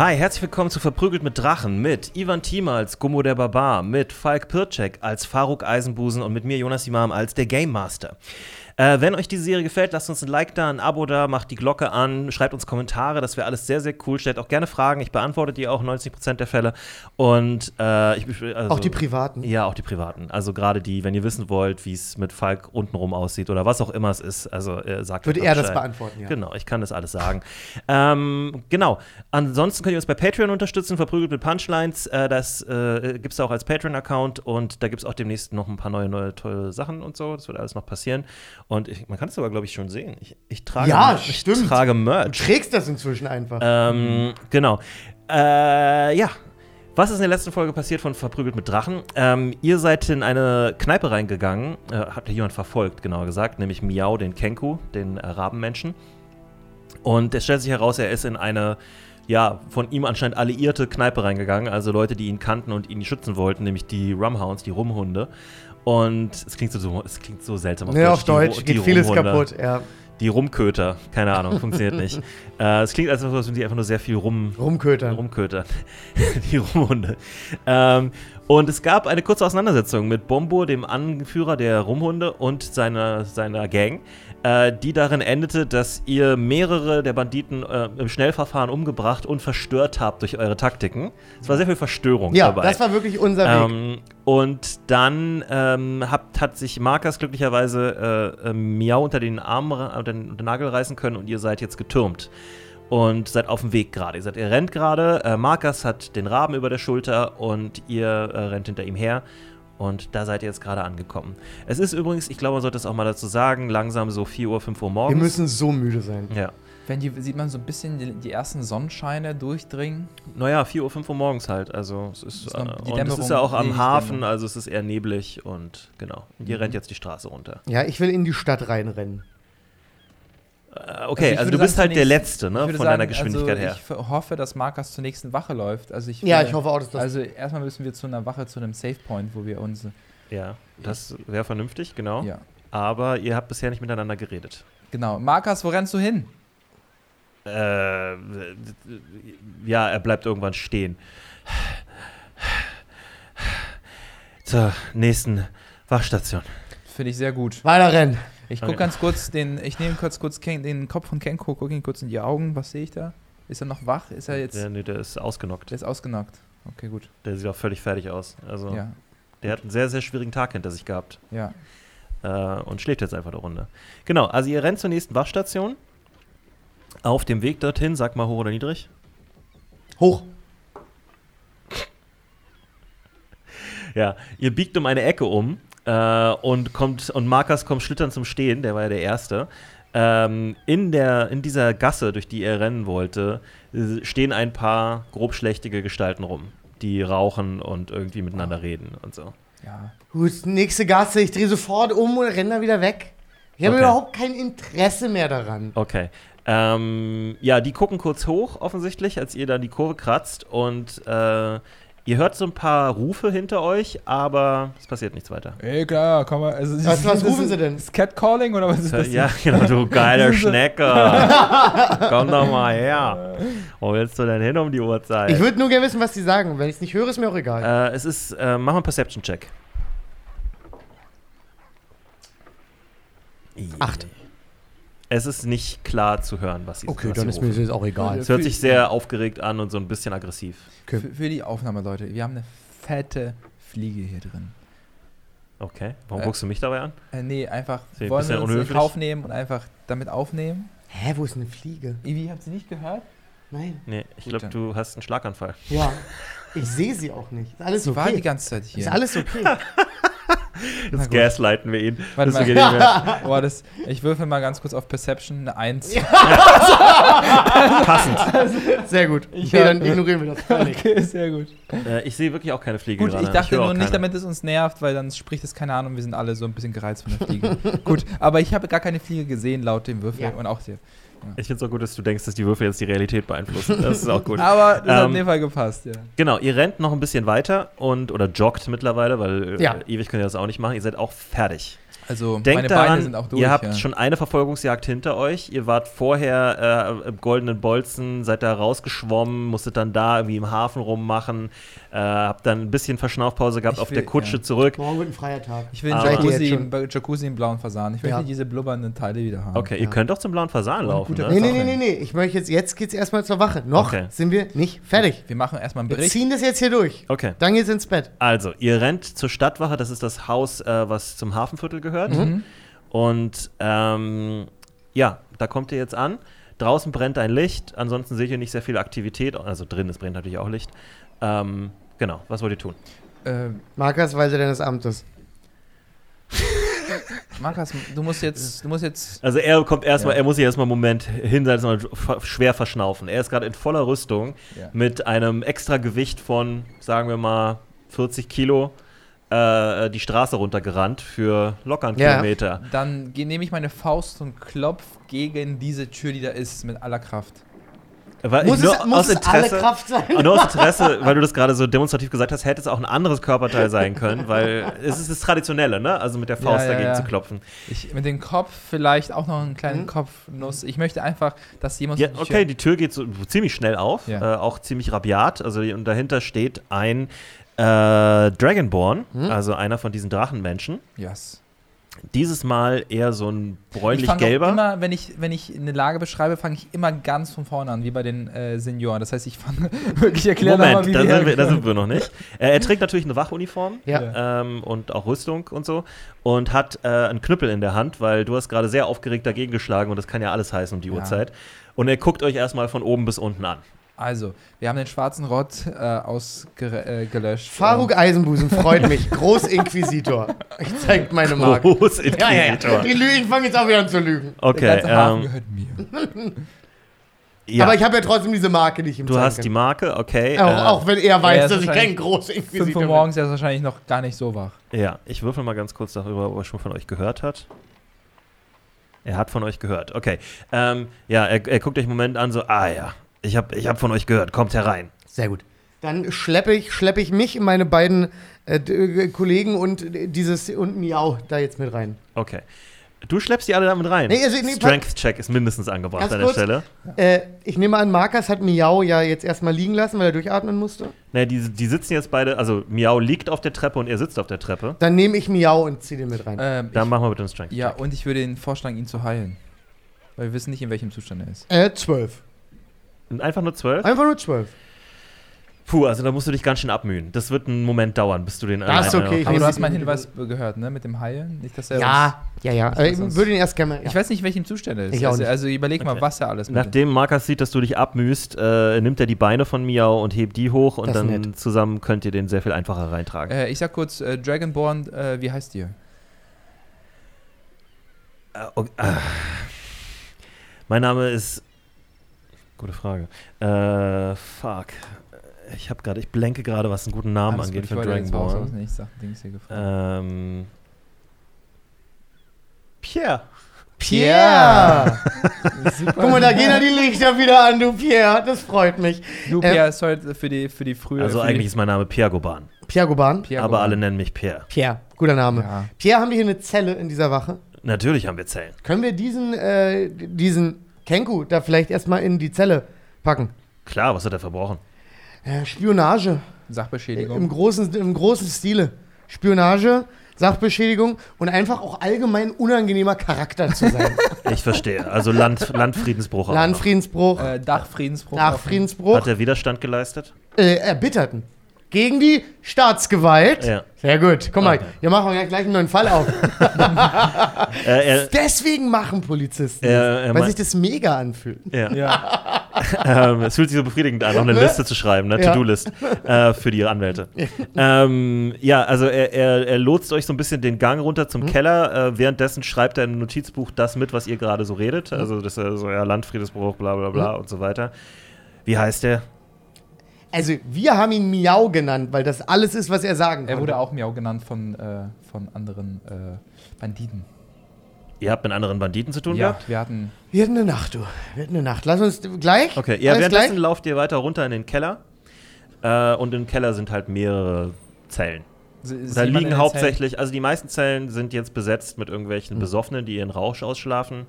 Hi, herzlich willkommen zu Verprügelt mit Drachen mit Ivan Thiem als Gummo der Barbar, mit Falk Pircek als Faruk Eisenbusen und mit mir Jonas Imam als der Game Master. Äh, wenn euch diese Serie gefällt, lasst uns ein Like da, ein Abo da, macht die Glocke an, schreibt uns Kommentare, das wäre alles sehr, sehr cool. Stellt auch gerne Fragen, ich beantworte die auch 90% der Fälle. Und äh, ich, also, Auch die privaten. Ja, auch die privaten. Also gerade die, wenn ihr wissen wollt, wie es mit Falk untenrum aussieht oder was auch immer es ist, also äh, sagt Würde er das beantworten, ja. Genau, ich kann das alles sagen. ähm, genau. Ansonsten könnt ihr uns bei Patreon unterstützen, verprügelt mit Punchlines. Äh, das äh, gibt es auch als Patreon-Account und da gibt es auch demnächst noch ein paar neue, neue tolle Sachen und so. Das wird alles noch passieren. Und ich, man kann es sogar, glaube ich, schon sehen. Ich, ich trage, Ja, ich stimmt. trage Du Merch. trägst das inzwischen einfach. Ähm, genau. Äh, ja. Was ist in der letzten Folge passiert von Verprügelt mit Drachen? Ähm, ihr seid in eine Kneipe reingegangen, äh, habt ihr jemand verfolgt, genauer gesagt, nämlich Miau, den Kenku, den äh, Rabenmenschen. Und es stellt sich heraus, er ist in eine, ja, von ihm anscheinend alliierte Kneipe reingegangen, also Leute, die ihn kannten und ihn schützen wollten, nämlich die Rumhounds, die Rumhunde. Und es klingt so, es klingt so seltsam auf ja, auf Die Ru- Deutsch die geht vieles Rumhunde. kaputt. Ja. Die Rumköter, keine Ahnung, funktioniert nicht. Äh, es klingt, als würden die einfach nur sehr viel rum, Rumkötern. Rumköter. die Rumhunde. Ähm, und es gab eine kurze Auseinandersetzung mit Bombo, dem Anführer der Rumhunde, und seiner, seiner Gang, äh, die darin endete, dass ihr mehrere der Banditen äh, im Schnellverfahren umgebracht und verstört habt durch eure Taktiken. Es war sehr viel Verstörung ja, dabei. das war wirklich unser Weg. Ähm, und dann ähm, hat, hat sich Markus glücklicherweise äh, äh, Miau unter den Arm, unter den, unter den Nagel reißen können und ihr seid jetzt getürmt. Und seid auf dem Weg gerade. Ihr, seid, ihr rennt gerade. Äh, Markus hat den Raben über der Schulter und ihr äh, rennt hinter ihm her. Und da seid ihr jetzt gerade angekommen. Es ist übrigens, ich glaube, man sollte es auch mal dazu sagen, langsam so 4 Uhr, 5 Uhr Wir morgens. müssen so müde sein. ja. Wenn die, sieht man so ein bisschen die, die ersten Sonnenscheine durchdringen. Naja, 4 Uhr, 5 Uhr morgens halt. Also es ist, Ist äh, die und es ist ja auch am Hafen, Dämmerung. also es ist eher neblig und genau. Und ihr Mhm. rennt jetzt die Straße runter. Ja, ich will in die Stadt reinrennen. Äh, okay, ich also, würde du bist halt der Letzte, ich ne? Von sagen, deiner Geschwindigkeit also her. Ich hoffe, dass Markus zur nächsten Wache läuft. Also ich Ja, ich hoffe auch, dass das. Also erstmal müssen wir zu einer Wache, zu einem Safe Point, wo wir uns. Ja, das wäre vernünftig, genau. Ja, Aber ihr habt bisher nicht miteinander geredet. genau. Markus, wo rennst du hin? Äh, ja, er bleibt irgendwann stehen. Zur nächsten Wachstation. Finde ich sehr gut. Weiter rennen. Ich Okay. gucke ganz kurz den, ich nehme kurz kurz Ken, den Kopf von Kenko, gucke ihn kurz in die Augen. Was sehe ich da? Ist er noch wach? Ist er jetzt? Der, nee, der ist ausgenockt. Der ist ausgenockt. Okay, gut. Der sieht auch völlig fertig aus. Also, Ja, der hat einen sehr, sehr schwierigen Tag hinter sich gehabt. ja. äh, und schläft jetzt einfach eine Runde. Genau, also ihr rennt zur nächsten Wachstation. Auf dem Weg dorthin, sag mal hoch oder niedrig. Hoch. Ja, ihr biegt um eine Ecke um äh, und kommt und Markus kommt schlittern zum Stehen, der war ja der Erste. Ähm, in, der, in dieser Gasse, durch die er rennen wollte, stehen ein paar grobschlächtige Gestalten rum, die rauchen und irgendwie miteinander reden und so. Ja. Gut, nächste Gasse. Ich drehe sofort um und renne da wieder weg. Ich habe Okay. überhaupt kein Interesse mehr daran. Okay. Ähm, ja, die gucken kurz hoch, offensichtlich, als ihr dann die Kurve kratzt und äh, ihr hört so ein paar Rufe hinter euch, aber es passiert nichts weiter. Ey, klar, komm mal. Also, Was- was rufen sie denn? Ist Catcalling oder was ist das? Ja, genau, du geiler Schnecker. Komm doch mal her. Wo willst du denn hin um die Uhrzeit? Ich würde nur gerne wissen, was die sagen. Wenn ich es nicht höre, ist mir auch egal. äh, es ist, äh, mach mal einen Perception-Check. Acht. Es ist nicht klar zu hören, was sie Okay, was dann sie ist mir das auch egal. Es hört sich sehr aufgeregt an und so ein bisschen aggressiv. Für, für die Aufnahme, Leute. Wir haben eine fette Fliege hier drin. Okay, warum Äh, guckst du mich dabei an? Äh, nee, einfach ein wollen wir uns in unhöflich. Kauf nehmen und einfach damit aufnehmen. Hä, wo ist eine Fliege? Ivi, habt ihr nicht gehört? Nein. Nee, ich glaube, du hast einen Schlaganfall. Ja. Ich sehe sie auch nicht. Ist alles Sie war die okay. ganze Zeit hier. Ist alles okay. Jetzt gaslighten wir ihn. Warte Das mal. Boah, das, ich würfel mal ganz kurz auf Perception eine 1. Passend. Sehr gut. Ich okay, dann ignorieren wir das völlig. Okay, sehr gut. Äh, ich sehe wirklich auch keine Fliege Gut, gerade. ich dachte auch nur nicht, damit es uns nervt, weil dann spricht es keine Ahnung, wir sind alle so ein bisschen gereizt von der Fliege. gut, aber ich habe gar keine Fliege gesehen laut dem Würfel Ja. und auch hier. Ich finde es auch gut, dass du denkst, dass die Würfel jetzt die Realität beeinflussen. Das ist auch gut. Aber das hat in Ähm, dem Fall gepasst, ja. Genau, ihr rennt noch ein bisschen weiter und oder joggt mittlerweile, weil äh, Ja. ewig könnt ihr das auch nicht machen. Ihr seid auch fertig. Also Denkt meine daran, Beine sind auch durch. ihr habt ja. schon eine Verfolgungsjagd hinter euch. Ihr wart vorher äh, im Goldenen Bolzen, seid da rausgeschwommen, musstet dann da irgendwie im Hafen rummachen, äh, habt dann ein bisschen Verschnaufpause gehabt Ich auf will- der Kutsche ja. zurück. Morgen wird ein freier Tag. Ich will einen ihr Jacuzzi, im, Jacuzzi im blauen Fasan. Ich möchte Ja. diese blubbernden Teile wieder haben. Okay, ihr könnt doch zum blauen Fasan laufen. Ne? Nee, nee, nee, nee, nee. Ich möchte jetzt, jetzt geht's erstmal zur Wache. Noch Okay. sind wir nicht fertig. Wir machen erstmal einen Wir Bericht. ziehen das jetzt hier durch. Okay. Dann geht's ins Bett. Also, ihr rennt zur Stadtwache, das ist das Haus, äh, was zum Hafenviertel gehört. Mhm. Und ähm, ja, da kommt ihr jetzt an. Draußen brennt ein Licht, ansonsten seht ihr nicht sehr viel Aktivität. Also drin, es brennt natürlich auch Licht. Ähm, genau, was wollt ihr tun? Äh, Markersweise deines Amtes. Markus, du musst jetzt, du musst jetzt. Also er kommt erstmal, Ja. er muss sich erstmal einen Moment hinsetzen und schwer verschnaufen. Er ist gerade in voller Rüstung Ja. mit einem extra Gewicht von, sagen wir mal, 40 Kilo äh, die Straße runtergerannt für locker einen Ja. Kilometer. Dann nehme ich meine Faust und klopf gegen diese Tür, die da ist, mit aller Kraft. Weil Muss nur es, muss aus es alle Interesse, Kraft sein? Nur aus Interesse, weil du das gerade so demonstrativ gesagt hast, hätte es auch ein anderes Körperteil sein können, weil es ist das Traditionelle, ne? Also mit der Faust Ja, ja, dagegen ja. zu klopfen. Ich, mit dem Kopf vielleicht auch noch einen kleinen Mhm. Kopfnuss. Ich möchte einfach, dass jemand. Ja, okay, die Tür geht so ziemlich schnell auf, äh, auch ziemlich rabiat. Also und dahinter steht ein äh, Dragonborn, Hm? also einer von diesen Drachenmenschen. Yes. Dieses Mal eher so ein Ich fange bräunlich-gelber. immer, wenn ich, wenn ich eine Lage beschreibe, fange ich immer ganz von vorne an, wie bei den äh, Senioren. Das heißt, ich fange wirklich erklären Moment, wie da sind, wir, da sind wir noch nicht. Äh, er trägt natürlich eine Wachuniform. Ja. ähm, und auch Rüstung und so und hat äh, einen Knüppel in der Hand, weil du hast gerade sehr aufgeregt dagegen geschlagen und das kann ja alles heißen um die Ja. Uhrzeit. Und er guckt euch erstmal von oben bis unten an. Also, wir haben den schwarzen Rott äh, ausgelöscht. Äh. Faruk Eisenbusen freut mich. Großinquisitor. Ich zeig meine Marke. Ja, ja, ja. Großinquisitor. Die Lügen, ich fange jetzt auch wieder an zu lügen. Der Okay, ganze Hafen ähm, gehört mir. ja. Aber ich habe ja trotzdem diese Marke, die ich ihm du hast die. Marke, okay. Auch, äh, auch wenn er weiß, er dass ich kein Großinquisitor 5 Uhr bin. morgens, er ist wahrscheinlich noch gar nicht so wach. Ja, ich würfel mal ganz kurz darüber, ob er schon von euch gehört hat. Er hat von euch gehört, okay. Ähm, ja, er, er guckt euch einen Moment an, so, ah ja, ich habe ich hab von euch gehört, kommt herein. Sehr gut. Dann schleppe ich, schleppe ich mich, meine beiden äh, äh, Kollegen und äh, dieses und Miau da jetzt mit rein. Okay. Du schleppst die alle damit rein. Nee, also, nee, Strength-Check ist mindestens angebracht Ganz an der kurz. Stelle. Äh, ich nehme an, Markus hat Miau ja jetzt erstmal liegen lassen, weil er durchatmen musste. Ne, die, die sitzen jetzt beide, also Miau liegt auf der Treppe und er sitzt auf der Treppe. Dann nehme ich Miau und ziehe den mit rein. Ähm, Dann ich, machen wir bitte einen Strength. ja, und ich würde ihn vorschlagen, ihn zu heilen. Weil wir wissen nicht, in welchem Zustand er ist. Äh, zwölf. Einfach nur zwölf? Einfach nur zwölf. Puh, also da musst du dich ganz schön abmühen. Das wird einen Moment dauern, bis du den Das ist okay, Aber du hast meinen Hinweis gehört, ne? Mit dem Heilen. Nicht, dass er Ja, ja, ja. Ich würde ihn erst gerne mal. Ich weiß nicht, in welchem Zustand er ist. Ich auch also, nicht. also überleg mal, Okay. was er alles mit Nachdem Markus sieht, dass du dich abmühst, äh, nimmt er die Beine von Miau und hebt die hoch und Das dann nett. zusammen könnt ihr den sehr viel einfacher reintragen. Äh, ich sag kurz, äh, Dragonborn, äh, wie heißt ihr? Äh, okay. Mein Name ist. Gute Frage. Äh, fuck. Ich habe gerade, ich blenke gerade, was einen guten Namen Alles angeht gut, für ich aus Dragonborn. nichts Sachen, Dings hier gefragt. Ähm. Pierre. Pierre! Super. Guck mal, da gehen ja die Lichter wieder an, du Pierre. Das freut mich. Du, äh, Pierre, ist heute für die, für die frühe. Also für eigentlich die, ist mein Name Pierre Goban. Pierre Goban. Pierre aber Goban. alle nennen mich Pierre. Pierre, guter Name. Ja. Pierre, haben wir hier eine Zelle in dieser Wache? Natürlich haben wir Zellen. Können wir diesen, äh, diesen Kenku da vielleicht erstmal in die Zelle packen? Klar, was hat er verbrochen? Äh, Spionage. Im Sachbeschädigung. großen, Im großen Stile. Spionage, Sachbeschädigung und einfach auch allgemein unangenehmer Charakter zu sein. Ich verstehe. Also Land, Landfriedensbruch. Landfriedensbruch, Äh, Dachfriedensbruch. Nachfriedensbruch, Hat er Widerstand geleistet? äh, Erbitterten. Gegen die Staatsgewalt. Ja. Sehr gut. Guck mal, Okay. hier machen wir gleich einen neuen Fall auf. Äh, er, Deswegen machen Polizisten Er- das, weil mein- sich das mega anfühlt. ja. Ja. ähm, es fühlt sich so befriedigend an, noch eine Ne? Liste zu schreiben, eine Ja. To-Do-List äh, für die Anwälte. ähm, ja, also er, er, er lotst euch so ein bisschen den Gang runter zum Keller. Äh, währenddessen schreibt er im Notizbuch das mit, was ihr gerade so redet. Also das ist so ja, Landfriedensbruch, bla bla bla und so weiter. Wie heißt er? Also, wir haben ihn Miau genannt, weil das alles ist, was er sagen kann. Er wurde auch Miau genannt von, äh, von anderen äh, Banditen. Ihr habt mit anderen Banditen zu tun Ja, gehabt? wir hatten. Wir hatten eine Nacht, du. Wir hatten eine Nacht. Lass uns gleich. Okay, ja, währenddessen gleich? lauft ihr weiter runter in den Keller. Äh, und im Keller sind halt mehrere Zellen. Sie- ist Da liegen den hauptsächlich, also die meisten Zellen sind jetzt besetzt mit irgendwelchen Hm. Besoffenen, die ihren Rausch ausschlafen.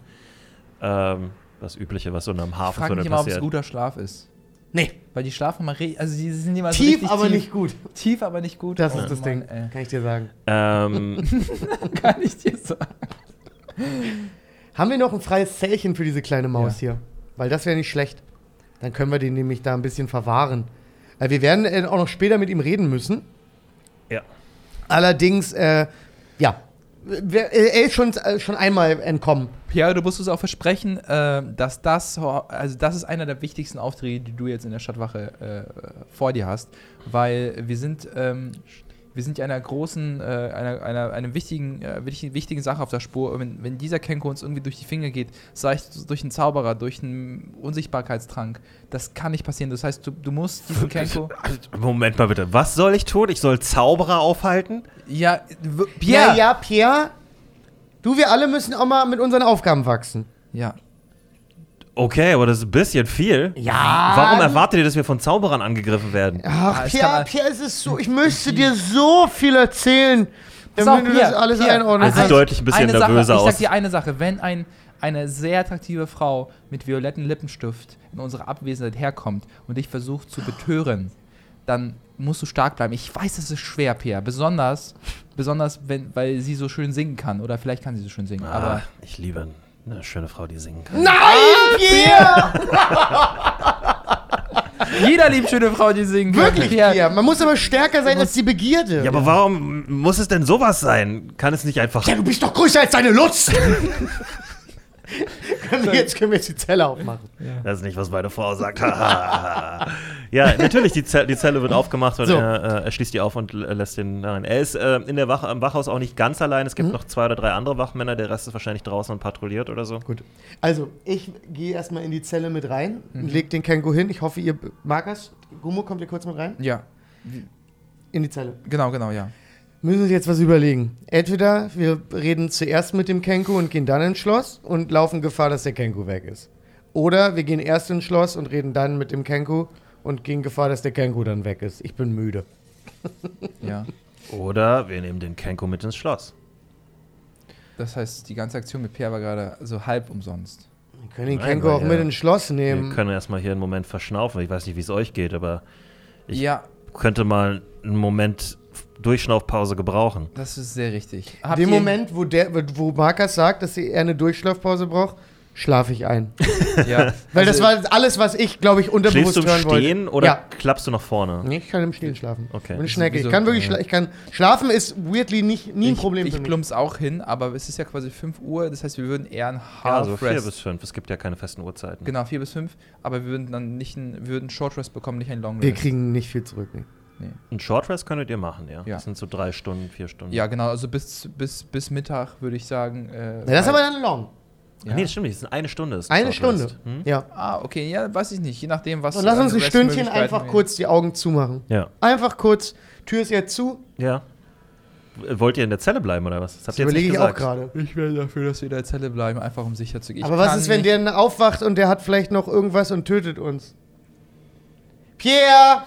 Ähm, das Übliche, was so in einem Zellen? Ich Hafen frage mich so immer, ob es passiert. guter Schlaf ist. Nee, Weil die schlafen mal, re- also sie sind immer so tief, richtig aber tief. nicht gut. Tief, aber nicht gut. Das Oh ist das Mann, Ding, ey. kann ich dir sagen. Ähm, Kann ich dir sagen. Haben wir noch ein freies Zellchen für diese kleine Maus Ja. hier? Weil das wäre nicht schlecht. Dann können wir den nämlich da ein bisschen verwahren. Weil wir werden äh, auch noch später mit ihm reden müssen. ja. Allerdings, äh, ja, äh, er ist schon, äh, schon einmal entkommen. Pierre, du musst uns auch versprechen, äh, dass das, also das ist einer der wichtigsten Aufträge, die du jetzt in der Stadtwache äh, vor dir hast, weil wir sind, ähm, wir sind ja einer großen, äh, einer, einer, einer wichtigen, äh, wichtigen, wichtigen Sache auf der Spur. Wenn, wenn dieser Kenko uns irgendwie durch die Finger geht, sei es durch einen Zauberer, durch einen Unsichtbarkeitstrank, das kann nicht passieren. Das heißt, du, du musst diesen Kenko, Moment mal bitte. Was soll ich tun? Ich soll Zauberer aufhalten? ja, w- Ja, Pierre, ja, Pierre. Du, wir alle müssen auch mal mit unseren Aufgaben wachsen. ja. Okay, aber das ist ein bisschen viel. Ja. Warum erwartet ihr, dass wir von Zauberern angegriffen werden? Ach, Pierre, kann- Pierre, es ist so, ich müsste dir so viel erzählen, damit du das alles hier. einordnen kannst. deutlich ein bisschen eine Sache, nervöser ich aus. sag dir eine Sache, wenn ein, eine sehr attraktive Frau mit violetten Lippenstift in unserer Abwesenheit herkommt und dich versucht zu betören, dann musst du stark bleiben. Ich weiß, es ist schwer, Pierre, besonders, besonders wenn, weil sie so schön singen kann oder vielleicht kann sie so schön singen, Ah, aber ich liebe eine schöne Frau, die singen kann. Nein, Pierre! jeder liebt schöne Frau, die singen kann. Wirklich, Pierre. Man muss aber stärker sein als die Begierde. Ja, aber warum muss es denn sowas sein? Kann es nicht einfach. Ja, du bist doch größer als deine Lutz! können wir jetzt, können wir jetzt die Zelle aufmachen. Das ist nicht, was meine Frau sagt. ja, natürlich, die, Zelle, die Zelle wird aufgemacht und So. er, äh, er schließt die auf und äh, lässt den rein. Er ist äh, in der Wache, im Wachhaus auch nicht ganz allein. Es gibt Mhm. noch zwei oder drei andere Wachmänner. Der Rest ist wahrscheinlich draußen und patrouilliert oder so. Gut. Also, ich gehe erstmal in die Zelle mit rein, Mhm. leg den Kenko hin. Ich hoffe, ihr Markus, Gummo, kommt ihr kurz mit rein? ja, In die Zelle. genau, genau, ja. Müssen uns jetzt was überlegen. Entweder wir reden zuerst mit dem Kenko und gehen dann ins Schloss und laufen Gefahr, dass der Kenko weg ist. Oder wir gehen erst ins Schloss und reden dann mit dem Kenko und gehen Gefahr, dass der Kenko dann weg ist. Ich bin müde. ja. Oder wir nehmen den Kenko mit ins Schloss. Das heißt, die ganze Aktion mit Pierre war gerade so halb umsonst. Wir können den Nein, Kenko weil auch ja- mit ins Schloss Wir nehmen. können erstmal hier einen Moment verschnaufen. Ich weiß nicht, wie es euch geht, aber Ich- ja, könnte mal einen Moment Durchschnaufpause gebrauchen. das ist sehr richtig. In Habt dem Moment, wo, der, wo Markus sagt, dass er eine Durchschlafpause braucht, schlafe ich ein. ja. Weil Also- das war alles, was ich, glaube ich, unterbewusst Schläfst du im hören wollte. Stehen oder Ja. klappst du nach vorne? Nee, ich kann im Stehen schlafen. Okay. Ich bin Schnecke. Ich kann wirklich Ja. schla ich kann Schlafen ist weirdly nicht, nie ein ich, Problem ich für mich. plumps auch hin, aber es ist ja quasi 5 Uhr, das heißt, wir würden eher ein Ja, Half also vier Rest. bis fünf. Es gibt ja keine festen Uhrzeiten. Genau, 4 bis 5, aber wir würden dann nicht ein, wir würden Short Rest bekommen, nicht ein Long Rest. Wir kriegen nicht viel zurück. Nee. Einen Short Rest könntet ihr machen, ja. Ja. Das sind so drei Stunden, vier Stunden. Ja, genau, also bis, bis, bis Mittag würde ich sagen. Äh, Na, das ist aber dann long. ja. Nee, das stimmt nicht. Das ist eine Stunde. Ist ein Eine Stunde. Hm? Ja. Ah, okay, ja, weiß ich nicht, je nachdem, was. Und lass uns ein Stündchen einfach wir- kurz die Augen zumachen. Ja. Einfach kurz. Tür ist jetzt zu. Ja. Wollt ihr in der Zelle bleiben oder was? Das Das ihr überlege ich auch gerade. Ich wäre dafür, dass wir in der Zelle bleiben, einfach um sicher zu gehen. Aber was ist, wenn der aufwacht und der hat vielleicht noch irgendwas und tötet uns? Pierre!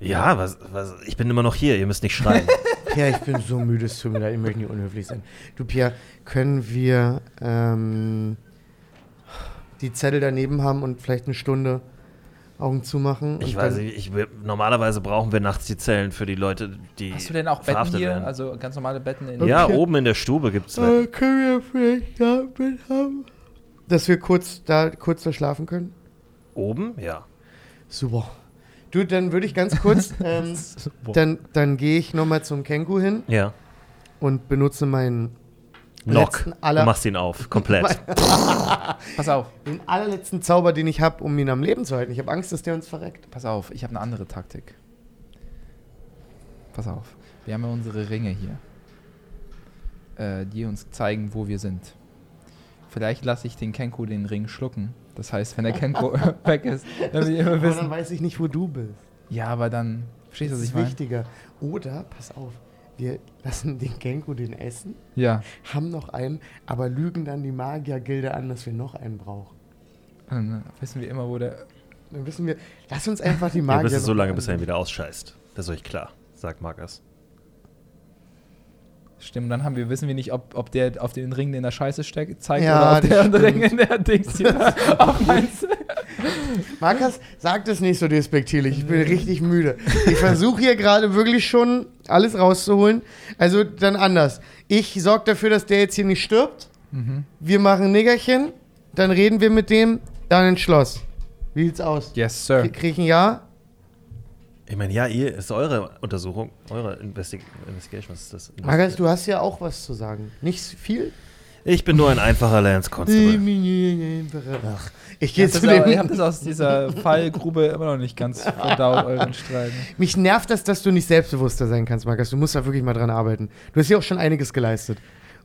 Ja, was, was, ich bin immer noch hier. Ihr müsst nicht schreien. Pierre, ich bin so müde, es tut mir leid, ich möchte nicht unhöflich sein. Du, Pierre, können wir ähm, die Zettel daneben haben und vielleicht eine Stunde Augen zumachen? ich weiß nicht. Ich, normalerweise brauchen wir nachts die Zellen für die Leute, die. Hast du denn auch Betten hier? werden. Also ganz normale Betten in. Ja, Okay. oben in der Stube gibt es. Äh, können wir vielleicht da mit haben? Dass wir kurz da, kurz da schlafen können? Oben? Ja. Super. Du, dann würde ich ganz kurz, ähm, dann, dann gehe ich nochmal zum Kenku hin Ja. und benutze meinen Knock. letzten Du aller, machst ihn auf. Komplett. Pass auf, den allerletzten Zauber, den ich habe, um ihn am Leben zu halten. Ich habe Angst, dass der uns verreckt. pass auf, ich habe eine andere Taktik. Pass auf, wir haben ja unsere Ringe hier, äh, die uns zeigen, wo wir sind. Vielleicht lasse ich den Kenku den Ring schlucken. Das heißt, wenn der Kenku weg ist, dann wir immer Aber dann wissen. weiß ich nicht, wo du bist. Ja, aber dann. Verstehst du, Das was ist ich meine? wichtiger. Oder, pass auf, wir lassen den Kenku den essen, Ja. haben noch einen, aber lügen dann die Magiergilde an, dass wir noch einen brauchen. Dann wissen wir immer, wo der. Dann wissen wir, lass uns einfach die Ja, Magier. bis es so noch lange, an- bis er ihn wieder ausscheißt. Das ist euch klar. sagt Markus. Stimmt, dann haben wir, wissen wir nicht, ob, ob der auf den Ring, der in der Scheiße steckt, zeigt Ja, oder das der Ring in der Dings hier auf. Markus, sag das nicht so despektierlich. Ich bin richtig müde. Ich versuche hier gerade wirklich schon alles rauszuholen. Also dann anders. Ich sorge dafür, dass der jetzt hier nicht stirbt. Mhm. Wir machen ein Nickerchen. Dann reden wir mit dem. Dann ins Schloss. Wie sieht's aus? Yes, Sir. Krieg ich ein Ja? Ich meine, ja, ihr ist eure Untersuchung, eure Investi Investigation. Was ist das? Markus, du hast ja auch was zu sagen. Nicht viel? Ich bin nur ein einfacher Lance Constable. Ach, ich gehe zu aber- ihr dem. habt das aus dieser Fallgrube immer noch nicht ganz verdaut, euren Streit. Mich nervt das, dass du nicht selbstbewusster sein kannst, Markus. Du musst da wirklich mal dran arbeiten. Du hast ja auch schon einiges geleistet.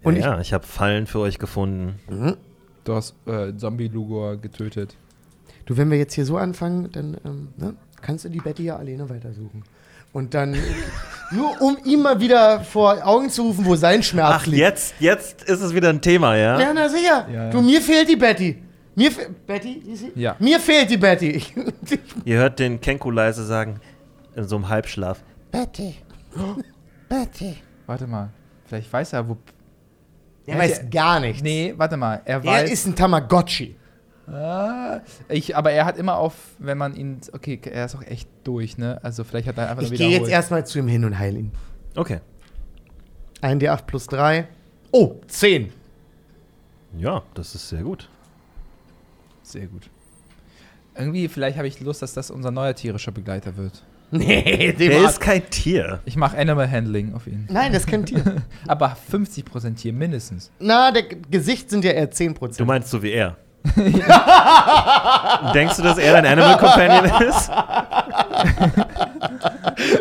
Und ja, ja, ich habe Fallen für euch gefunden. ich, Mhm. Du hast äh, Zombie-Lugor getötet. Du, wenn wir jetzt hier so anfangen, dann ähm, ne, kannst du die Betty ja alleine weitersuchen. Und dann, nur um ihm mal wieder vor Augen zu rufen, wo sein Schmerz Ach, liegt. jetzt, jetzt ist es wieder ein Thema, ja? Ja, na sicher. Ja, ja. Du, mir fehlt die Betty. Mir fe Betty, ist sie? Ja. Mir fehlt die Betty. Ihr hört den Kenku leise sagen, in so einem Halbschlaf. Betty. Betty. Warte mal. Vielleicht weiß er, wo. Ja, weiß gar nichts. Nee, warte mal. Er Der weiß. ist ein Tamagotchi. Ah, ich, aber er hat immer auf, wenn man ihn. Okay, er ist auch echt durch, ne? Also vielleicht hat er einfach Ich nur gehe jetzt erstmal zu ihm hin und heile ihn. Okay. Ein D8 plus 3. Oh, 10. Ja, das ist sehr gut. Sehr gut. Irgendwie, vielleicht habe ich Lust, dass das unser neuer tierischer Begleiter wird. Nee, dem Der ist kein Tier. Ich mache Animal Handling auf ihn. Nein, das ist kein Tier. Aber 50% Tier mindestens. Na, der G- Gesicht sind ja eher 10%. Du meinst so wie er. Denkst du, dass er dein Animal Companion ist?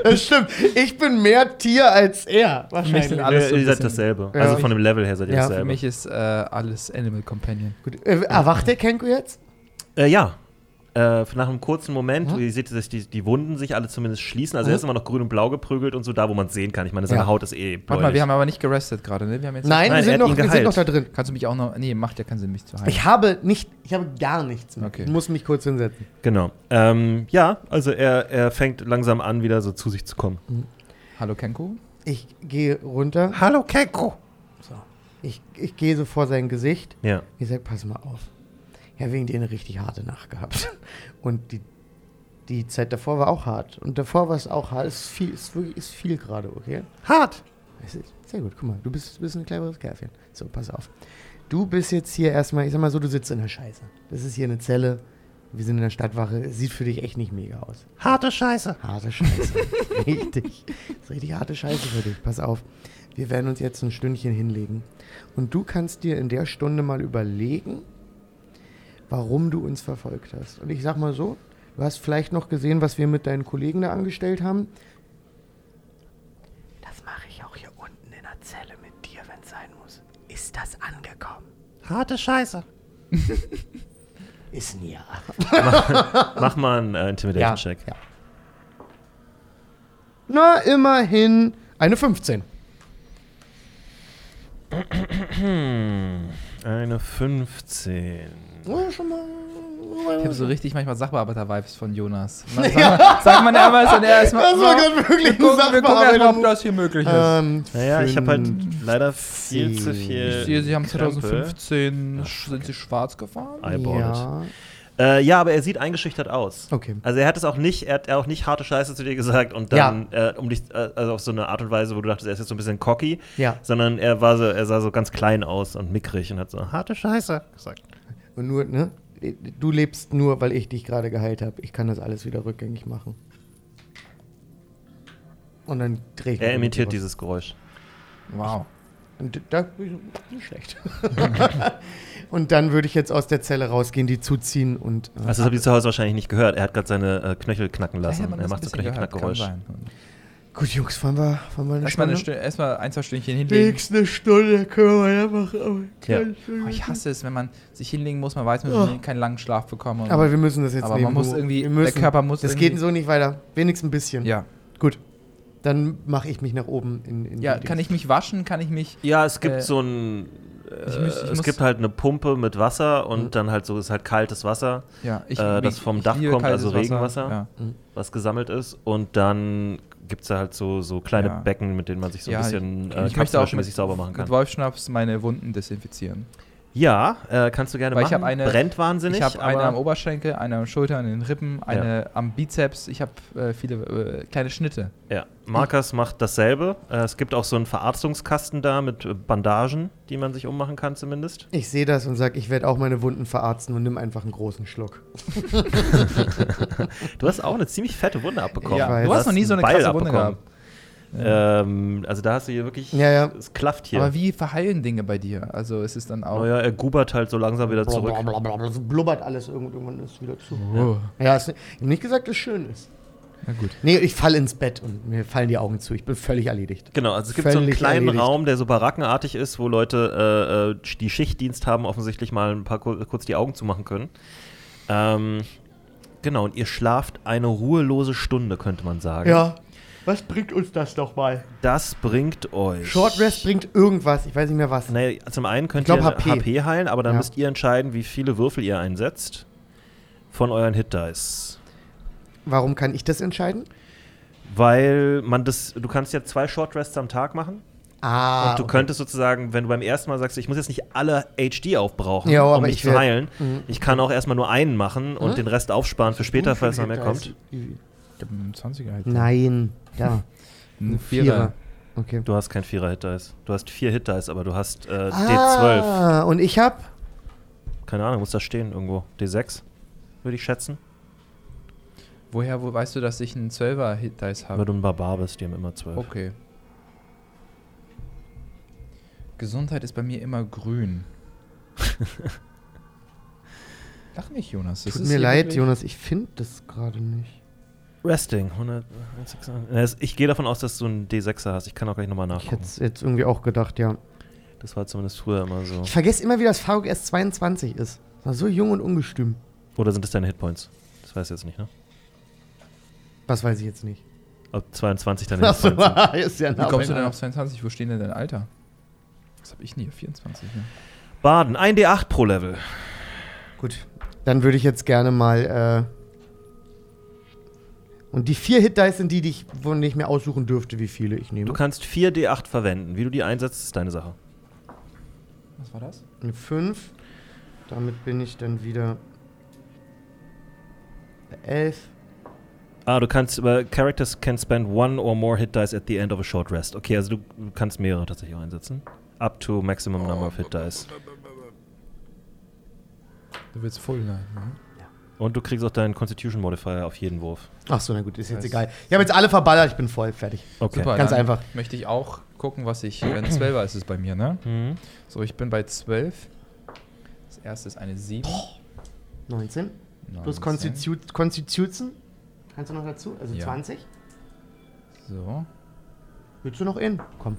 Das stimmt. Ich bin mehr Tier als er. Wahrscheinlich. sind alle- Alles so ihr seid dasselbe. Ja, also von dem Level her seid ihr Ja, für Für dasselbe. mich ist äh, alles Animal Companion. Gut. Äh, erwacht der Kenku jetzt? Äh, ja. Äh, nach einem kurzen Moment, Mhm. ihr seht, dass die, die Wunden sich alle zumindest schließen. Also Mhm. er ist immer noch grün und blau geprügelt und so da, wo man es sehen kann. Ich meine, seine Ja. Haut ist eh bläulich. Warte mal, wir haben aber nicht gerestet gerade, ne? Wir haben jetzt Nein, Nein, wir, er sind noch, wir sind noch da drin. Kannst du mich auch noch. Nee, macht ja keinen Sinn, mich zu heilen. Ich habe nicht, ich habe gar nichts mehr. Okay. Ich muss mich kurz hinsetzen. Genau. Ähm, ja, also er, er fängt langsam an, wieder so zu sich zu kommen. Hallo Kenko? Ich gehe runter. Hallo, Keko. So. Ich, ich gehe so vor sein Gesicht. Ja. Ich sage, pass mal auf. Habe wegen dir eine richtig harte Nacht gehabt. Und die, die Zeit davor war auch hart. Und davor war es auch hart. Es ist viel, ist wirklich, ist viel gerade, okay? Hart. Es ist, sehr gut, guck mal, du bist, bist ein cleveres Kerlchen. So, pass auf. Du bist jetzt hier erstmal, ich sag mal so, du sitzt in der Scheiße. Das ist hier eine Zelle. Wir sind in der Stadtwache. Es sieht für dich echt nicht mega aus. Harte Scheiße. Harte Scheiße. richtig. Das ist richtig harte Scheiße für dich. Pass auf. Wir werden uns jetzt ein Stündchen hinlegen. Und du kannst dir in der Stunde mal überlegen, warum du uns verfolgt hast. Und ich sag mal so, du hast vielleicht noch gesehen, was wir mit deinen Kollegen da angestellt haben. Das mache ich auch hier unten in der Zelle mit dir, wenn es sein muss. Ist das angekommen? Harte Scheiße. Ist ein Ja. Mach mal einen äh, Intimidation-Check. ja. Na, immerhin eine 15. Hm, eine 15. Oh, schon mal. Ich habe so richtig manchmal Sachbearbeiter-Vibes von Jonas. Sag, mal, sag mal einmal, ist dann erstmal. Das war gerade wirklich wir gucken, wir gucken erstmal, ob das hier möglich ist. Ähm, Naja, ich habe halt leider viel zu viel. ich sehe, sie haben Krempel. 2015 sind sie schwarz gefahren. Eyeball Ja. Äh, ja, aber er sieht eingeschüchtert aus. Okay. Also er hat es auch nicht, er hat auch nicht harte Scheiße zu dir gesagt und dann äh, um dich, äh, also auf so eine Art und Weise, wo du dachtest, er ist jetzt so ein bisschen cocky, Ja. sondern er war so, er sah so ganz klein aus und mickrig und hat so harte Scheiße gesagt. Und nur, ne? Du lebst nur, weil ich dich gerade geheilt habe. Ich kann das alles wieder rückgängig machen. Und dann drehe ich Er mich imitiert dieses Geräusch. Wow. Und da nicht schlecht. und dann würde ich jetzt aus der Zelle rausgehen, die zuziehen und. äh, Also das habt ihr zu Hause wahrscheinlich nicht gehört. Er hat gerade seine äh, Knöchel knacken lassen. man Er das macht so kann Knöchelknackgeräusch. Gut, Jungs, wollen wir, wollen wir eine Erstmal, eine Stunde? Stunde, erstmal ein, zwei Stündchen hinlegen. Nächste Stunde können wir ja machen. Aber, Ja. Oh, ich hasse es, wenn man sich hinlegen muss, man weiß, man Oh. will keinen langen Schlaf bekommen. aber wir müssen das jetzt Aber man nehmen. muss irgendwie- wir der Körper muss Das irgendwie- geht so nicht weiter. Wenigstens ein bisschen. ja. Gut. Dann mache ich mich nach oben in, in Ja, kann ich mich waschen? Kann ich mich. Ja, es gibt Äh, so ein Ich muss- ich es muss- gibt halt eine Pumpe mit Wasser und Mhm. dann halt so ist halt kaltes Wasser, Ja, ich, Äh, das vom Dach kommt, also Regenwasser. Ja. was gesammelt ist. Und dann gibt es da halt so, so kleine Ja. Becken, mit denen man sich so ein bisschen ich äh, möchte auch mit, sauber machen kann. mit Wolfschnaps meine Wunden desinfizieren. Ja, äh, kannst du gerne Weil ich machen. hab eine- Brennt wahnsinnig. ich habe eine am Oberschenkel, eine am Schulter, eine in den Rippen, eine am Bizeps. Ich habe äh, viele äh, kleine Schnitte. Ja, Markus macht dasselbe. Äh, es gibt auch so einen Verarztungskasten da mit äh, Bandagen, die man sich ummachen kann zumindest. Ich sehe das und sage, ich werde auch meine Wunden verarzten und nimm einfach einen großen Schluck. Du hast auch eine ziemlich fette Wunde abbekommen. Ja, du hast noch nie so eine Beil krasse Wunde abbekommen. gehabt. Ähm, also da hast du hier wirklich, Ja, ja. es klafft hier. Aber wie verheilen Dinge bei dir? Also ist es dann auch. naja, er gubert halt so langsam wieder zurück. Blablabla, Es blubbert alles irgend- irgendwann ist es wieder zu. Oh. Ja, habe nicht gesagt, dass es schön ist. Na gut. Nee, ich falle ins Bett und mir fallen die Augen zu. Ich bin völlig erledigt. Genau, also es gibt so einen Völlig kleinen erledigt. Raum, der so barackenartig ist, wo Leute, äh, äh, die Schichtdienst haben, offensichtlich mal ein paar kur kurz die Augen zumachen können. Ähm, genau, und ihr schlaft eine ruhelose Stunde, könnte man sagen. Ja. Was bringt uns das doch mal? Das bringt euch. Short Rest bringt irgendwas, ich weiß nicht mehr was. Naja, zum einen könnt glaub, ihr HP. HP. heilen, aber dann Ja. müsst ihr entscheiden, wie viele Würfel ihr einsetzt von euren Hit Dice. Warum kann ich das entscheiden? Weil man das, du kannst ja zwei Short Rests am Tag machen. Ah. und du okay. könntest sozusagen, wenn du beim ersten Mal sagst, ich muss jetzt nicht alle HD aufbrauchen, Ja, um aber mich ich zu heilen. Mhm. Ich kann auch erstmal nur einen machen und Mhm. den Rest aufsparen für später, falls noch mehr kommt. Ich habe einen 20er halt. Nein. Ja. Ein Vierer. Vierer. Okay. Du hast kein Vierer Hit Dice. Du hast vier Hit Dice, aber du hast äh, D12. Ah, und ich hab. Keine Ahnung, muss da stehen irgendwo. D6, würde ich schätzen. Woher wo weißt du, dass ich einen 12er Hit Dice Weil habe? du ein Barbar bist, die haben immer 12. Okay. Gesundheit ist bei mir immer grün. Lach nicht, Jonas. Das Tut ist mir leid, wirklich- Jonas, ich finde das gerade nicht. Resting, 100, 106. Äh, Ich gehe davon aus, dass du einen D6er hast. Ich kann auch gleich nochmal Ich nachgucken. hätte es jetzt irgendwie auch gedacht, ja. Das war zumindest früher immer so. Ich vergesse immer, wie das Faruk erst 22 ist. War so jung und ungestüm. Oder sind das deine Hitpoints? Das weiß ich jetzt nicht, ne? Was weiß ich jetzt nicht. Ob 22 deine Hitpoints sind. ist ja Wie kommst du denn auf 22? Wo stehen denn dein Alter? Was habe ich denn hier? 24. Ne? Baden, 1 D8 pro Level. Gut, dann würde ich jetzt gerne mal. Äh und die vier Hit-Dice sind die, die ich, von denen ich mir aussuchen dürfte, wie viele ich nehme. Du kannst 4 D8 verwenden. Wie du die einsetzt, ist deine Sache. Was war das? Eine 5. Damit bin ich dann wieder. bei 11. Ah, du kannst, aber Characters can spend one or more Hit Dice at the end of a short rest. Okay, also du, du kannst mehrere tatsächlich auch einsetzen. Up to maximum number of Hit Dice. Du willst voll ne? Und du kriegst auch deinen Constitution Modifier auf jeden Wurf. Achso, na gut, ist jetzt egal. Ich habe jetzt alle verballert, ich bin voll, fertig. Okay. Super, Ganz einfach. Möchte ich auch gucken, was ich. Wenn 12er ist es bei mir, ne? Mhm. So, ich bin bei 12. Das erste ist eine 7. 19. Plus 19. Constitu Constitution. Kannst du noch dazu? Also Ja. 20. So. Willst du noch in? Komm.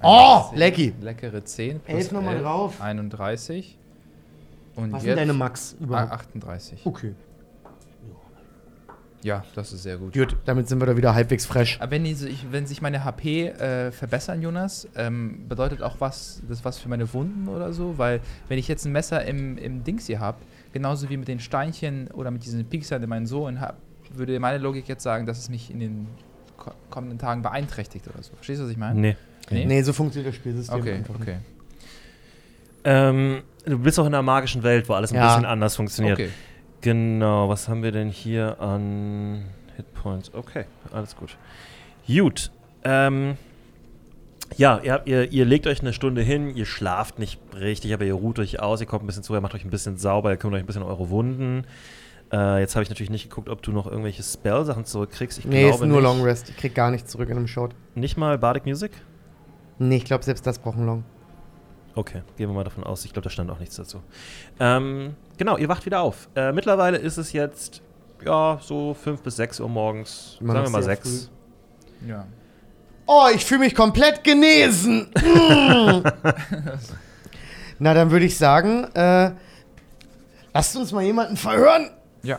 Oh, 10, lecky. Leckere 10 plus Elf noch mal 11, drauf. 31. Und Was sind deine Max überhaupt? 38. Okay. Ja, das ist sehr gut. Gut, damit sind wir da wieder halbwegs fresh. Aber wenn, sich- wenn sich meine HP äh, verbessern, Jonas, ähm, bedeutet auch was, das was für meine Wunden oder so? Weil, wenn ich jetzt ein Messer im, im Dings hier habe, genauso wie mit den Steinchen oder mit diesen Pieksern in meinen Sohlen habe, würde meine Logik jetzt sagen, dass es mich in den ko kommenden Tagen beeinträchtigt oder so. Verstehst du, was ich meine? Nee. Nee? Nee, so funktioniert das Spielsystem. Okay, einfach nicht. okay. Ähm, du bist auch in einer magischen Welt, wo alles ein Ja. bisschen anders funktioniert. Okay. Genau, was haben wir denn hier an Hitpoints? Okay, alles gut. Gut. Ähm, ja, ihr, ihr, ihr legt euch eine Stunde hin, ihr schlaft nicht richtig, aber ihr ruht euch aus, ihr kommt ein bisschen zu, ihr macht euch ein bisschen sauber, ihr kümmert euch ein bisschen um eure Wunden. Äh, jetzt habe ich natürlich nicht geguckt, ob du noch irgendwelche Spell-Sachen zurückkriegst. Ich Nee, ist nur nicht. Long Rest. Ich krieg gar nichts zurück in einem Shot. Nicht mal Bardic Music? Nee, ich glaube, selbst das braucht einen Long. Okay, gehen wir mal davon aus. Ich glaube, da stand auch nichts dazu. Ähm, genau, ihr wacht wieder auf. Äh, mittlerweile ist es jetzt, ja, so 5 bis 6 Uhr morgens. Immer sagen noch wir mal sehr 6. Ja. Oh, ich fühle mich komplett genesen. Na, dann würde ich sagen, äh, lasst uns mal jemanden verhören. Ja.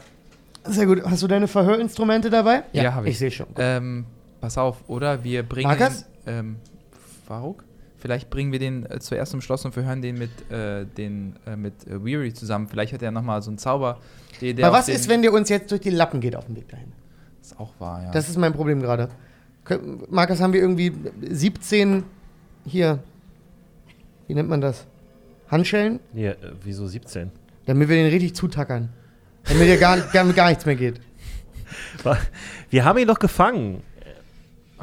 Sehr gut. Hast du deine Verhörinstrumente dabei? Ja, hab ich. Ich sehe schon. Ähm, pass auf, oder? Wir bringen. Markus? Ähm, Faruk? Vielleicht bringen wir den äh, zuerst zum Schloss und verhören den mit, äh, den, äh, mit äh, Weary zusammen. Vielleicht hat er nochmal so einen Zauber. Der, der Aber was ist, wenn der uns jetzt durch die Lappen geht auf dem Weg dahin? Das ist auch wahr, ja. Das ist mein Problem gerade. Markus, haben wir irgendwie 17 hier, wie nennt man das? Handschellen? Ja, äh, wieso 17? Damit wir den richtig zutackern. Damit ja gar, gar, gar nichts mehr geht. Wir haben ihn doch gefangen.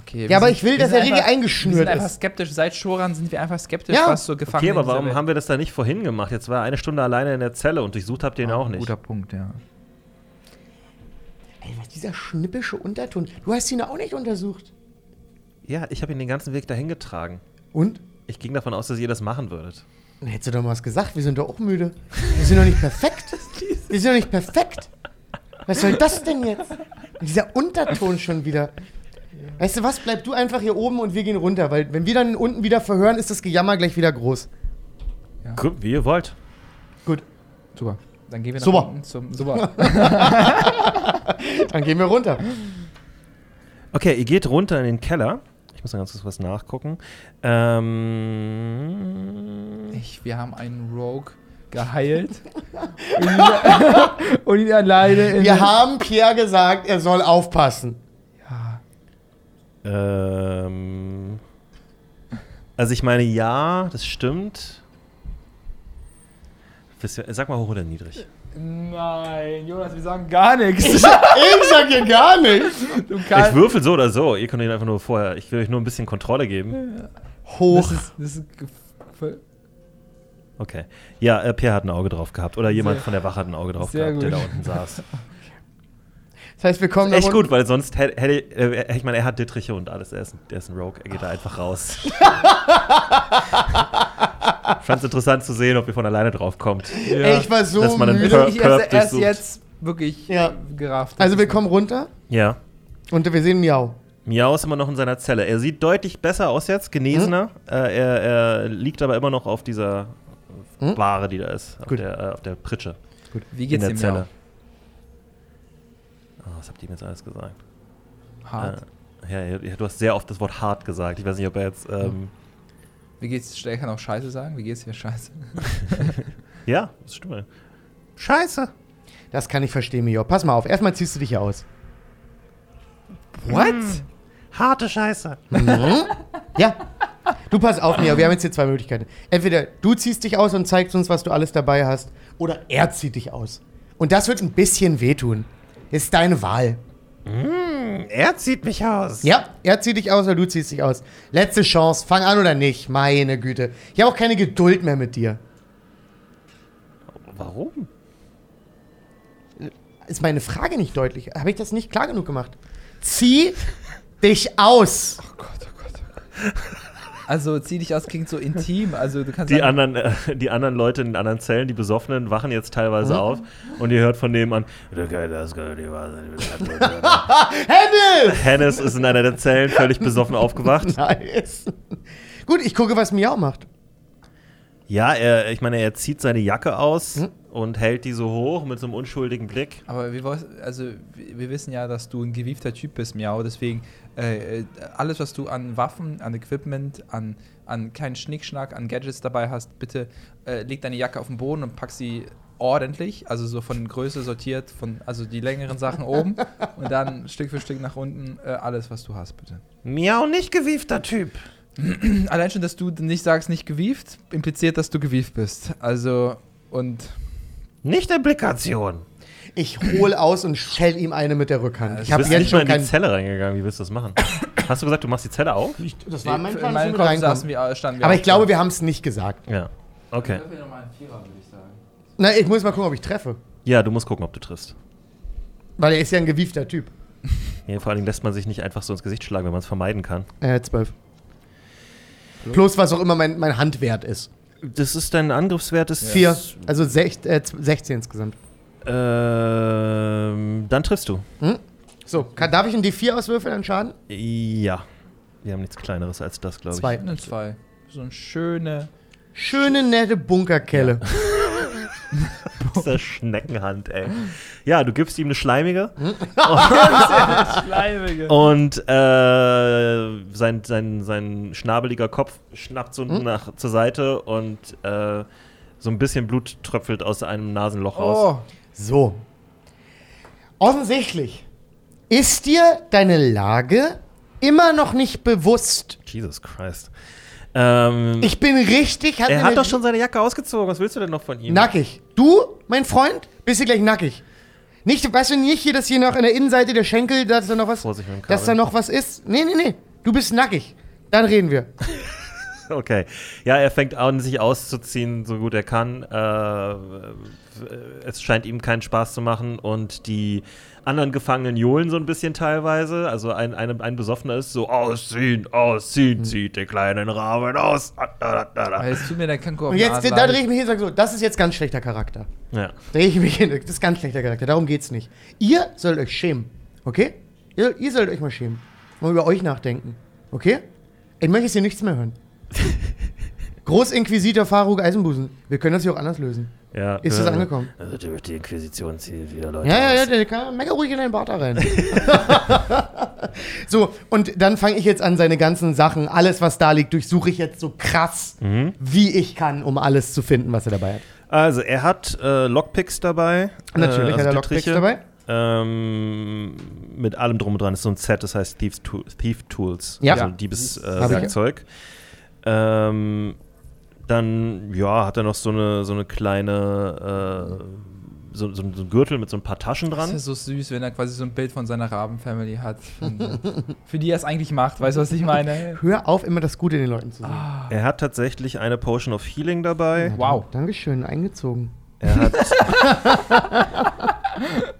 Okay, wir Ja, aber sind- ich will, wir dass er richtig einfach- Wir eingeschnürt sind einfach ist. skeptisch. Seit Shoran sind wir einfach skeptisch, Ja. was so gefangen Okay, aber warum haben wir das da nicht vorhin gemacht? Jetzt war er eine Stunde alleine in der Zelle und durchsucht habt ihr ihn auch nicht. Guter Punkt, ja. Ey, was dieser schnippische Unterton. Du hast ihn auch nicht untersucht. Ja, ich habe ihn den ganzen Weg dahin getragen. Und? Ich ging davon aus, dass ihr das machen würdet. Dann hättest du doch mal was gesagt. Wir sind doch auch müde. Wir sind doch nicht perfekt. Wir sind doch nicht perfekt. Was soll das denn jetzt? Dieser Unterton schon wieder. Weißt du was? Bleib du einfach hier oben und wir gehen runter, weil wenn wir dann unten wieder verhören, ist das Gejammer gleich wieder groß. Gut, wie ihr wollt. Gut, Super. Dann gehen wir nach Super. unten zum. Super. dann gehen wir runter. Okay, ihr geht runter in den Keller. Ich muss noch ganz kurz was nachgucken. Ähm, ich, wir haben einen Rogue geheilt. und, ihn, und ihn alleine in. Wir haben Pierre gesagt, er soll aufpassen. Ähm, also ich meine, ja, das stimmt. Sag mal hoch oder niedrig. Nein, Jonas, wir sagen gar nichts. Ich sag hier gar nichts. Du Ich würfel so oder so. Ihr könnt ihn einfach nur vorher. Ich will euch nur ein bisschen Kontrolle geben. Hoch. Das ist, das ist Okay. Ja, äh, Pierre hat ein Auge drauf gehabt. Oder jemand Sehr- von der Wache hat ein Auge drauf sehr gehabt, der da gut. unten saß. Das heißt, wir kommen Echt gut, weil sonst hätte, hätte äh, ich meine, er hat Dittriche und alles. Er ist, ein- der ist ein Rogue. Er geht da einfach raus. ich fand es interessant zu sehen, ob ihr von alleine drauf kommt. Ey, ich war so Dass man einen müde. Perk- Ich erst, Curb erst jetzt wirklich Ja. gerafft. Also wir kommen runter Ja. und wir sehen Miau. Miau ist immer noch in seiner Zelle. Er sieht deutlich besser aus jetzt, genesener. Äh, er, er liegt aber immer noch auf dieser Hm? Ware, die da ist. Auf Gut. der, äh, auf der Pritsche Wie in geht's der dem Zelle. Zelle? Oh, was habt ihr ihm jetzt alles gesagt? Hart. Äh, ja, du hast sehr oft das Wort hart gesagt. Ich weiß nicht, ob er jetzt. Ähm, Wie geht's? Der kann auch Scheiße sagen. Wie geht's dir Scheiße? ja, das stimmt. Scheiße. Das kann ich verstehen, Miau. Pass mal auf. Erstmal ziehst du dich hier aus. What? Harte Scheiße. Ja. Du pass auf, Mia, wir haben jetzt hier zwei Möglichkeiten. Entweder du ziehst dich aus und zeigst uns, was du alles dabei hast, oder er zieht dich aus. Und das wird ein bisschen wehtun. Ist deine Wahl. Er zieht mich aus. Ja, er zieht dich aus oder du ziehst dich aus. Letzte Chance, fang an oder nicht. Meine Güte. Ich habe auch keine Geduld mehr mit dir. Warum? Ist meine Frage nicht deutlich? Habe ich das nicht klar genug gemacht? Zieh dich aus. Also zieh dich aus klingt so intim. Also du kannst Die sagen, anderen, äh, die anderen Leute in den anderen Zellen, die Besoffenen, wachen jetzt teilweise Mhm. auf und ihr hört von dem an. Hennes! Hennes ist in einer der Zellen völlig besoffen aufgewacht. Nice. Gut, ich gucke, was Miau macht. Ja, er, ich meine, er zieht seine Jacke aus Hm? Und hält die so hoch mit so einem unschuldigen Blick. Aber wir, also, wir wir wissen ja, dass du ein gewiefter Typ bist, Miau. Deswegen, äh, äh, alles, was du an Waffen, an Equipment, an, an keinen Schnickschnack, an Gadgets dabei hast, bitte äh, leg deine Jacke auf den Boden und pack sie ordentlich, also so von Größe sortiert, von, also die längeren Sachen oben und dann Stück für Stück nach unten äh, alles, was du hast, bitte. Miau, nicht gewiefter Typ. Allein schon, dass du nicht sagst, nicht gewieft, impliziert, dass du gewieft bist. Also, und Nicht Implikation. Ich hol aus und schell ihm eine mit der Rückhand. Ich Du habe bist jetzt nicht mal schon in die. Zelle reingegangen. Wie willst du das machen? Hast du gesagt, du machst die Zelle auf? Das war mein in Plan, wir Kopf saßen wir, standen wir Aber ich glaube, da. wir haben es nicht gesagt. Ja. Okay. Wir nochmal einen Vierer, würde ich sagen. Na, ich muss mal gucken, ob ich treffe. Ja, du musst gucken, ob du triffst. Weil er ist ja ein gewiefter Typ. Ja, vor allen Dingen lässt man sich nicht einfach so ins Gesicht schlagen, wenn man es vermeiden kann. Äh, zwölf. Plus, was auch immer mein, mein Handwert ist. Das ist dein Angriffswert ist Vier. Also sech, äh, 16 insgesamt. Ähm, dann triffst du. So, kann, darf ich ein D4 auswürfeln an Schaden? Ja. Wir haben nichts Kleineres als das, glaube ich. Zwei. Eine zwei. So eine schöne. Schöne, nette Bunkerkelle. dieser Schneckenhand, ey. Ja, du gibst ihm eine schleimige Schleimige. und äh, sein, sein, sein schnabeliger Kopf schnappt so nach, zur Seite und äh, so ein bisschen Blut tröpfelt aus einem Nasenloch raus. Oh, So. Offensichtlich ist dir deine Lage immer noch nicht bewusst. Jesus Christ. Ähm, Ich bin richtig. er hat doch schon seine Jacke ausgezogen. Was willst du denn noch von ihm? Nackig. Du, mein Freund, bist hier gleich nackig. Nicht, weißt du nicht hier, dass hier noch an der Innenseite der Schenkel, dass da noch was, Vorsicht mit dem Kabel. dass da noch was ist? Nee, nee, nee. Du bist nackig. Dann reden wir. Okay. Ja, er fängt an, sich auszuziehen, so gut er kann. Äh, es scheint ihm keinen Spaß zu machen und die anderen Gefangenen johlen so ein bisschen teilweise. Also ein, ein, ein Besoffener ist so, ausziehen, Hm. ausziehen, zieht den kleinen Rahmen aus. Ah, da, da, da. es tut mir der Kenko auf Und den jetzt, Arsch da drehe ich mich hin und sage so, das ist jetzt ganz schlechter Charakter. Ja. Drehe ich mich hin, das ist ganz schlechter Charakter. Darum geht's nicht. Ihr sollt euch schämen, okay? Ihr, ihr sollt euch mal schämen. Mal über euch nachdenken, okay? Ich möchte jetzt hier nichts mehr hören. Großinquisitor Faruk Eisenbusen. Wir können das hier auch anders lösen. ja. Ist das äh, angekommen? Also die, die Inquisition zieht wieder Leute Ja, ja, ja, der kann mecker ruhig in deinen Bart da rein. so, und dann fange ich jetzt an, seine ganzen Sachen, alles, was da liegt, durchsuche ich jetzt so krass, Mhm. wie ich kann, um alles zu finden, was er dabei hat. Also, er hat äh, Lockpicks dabei. Natürlich äh, hat er also Lockpicks Dietriche. dabei. Ähm, mit allem drum und dran. Das ist so ein Set, das heißt Thief Tools. Ja. Also Diebeswerkzeug. ähm, dann, ja, hat er noch so eine, so eine kleine, äh, so, so, so ein Gürtel mit so ein paar Taschen Das dran. ist so süß, wenn er quasi so ein Bild von seiner Raben-Family hat. Für die er es eigentlich macht. Weißt du, was ich meine? Hör auf, immer das Gute in den Leuten zu sehen. Er hat tatsächlich eine Potion of Healing dabei. Wow. Dankeschön, eingezogen. Er hat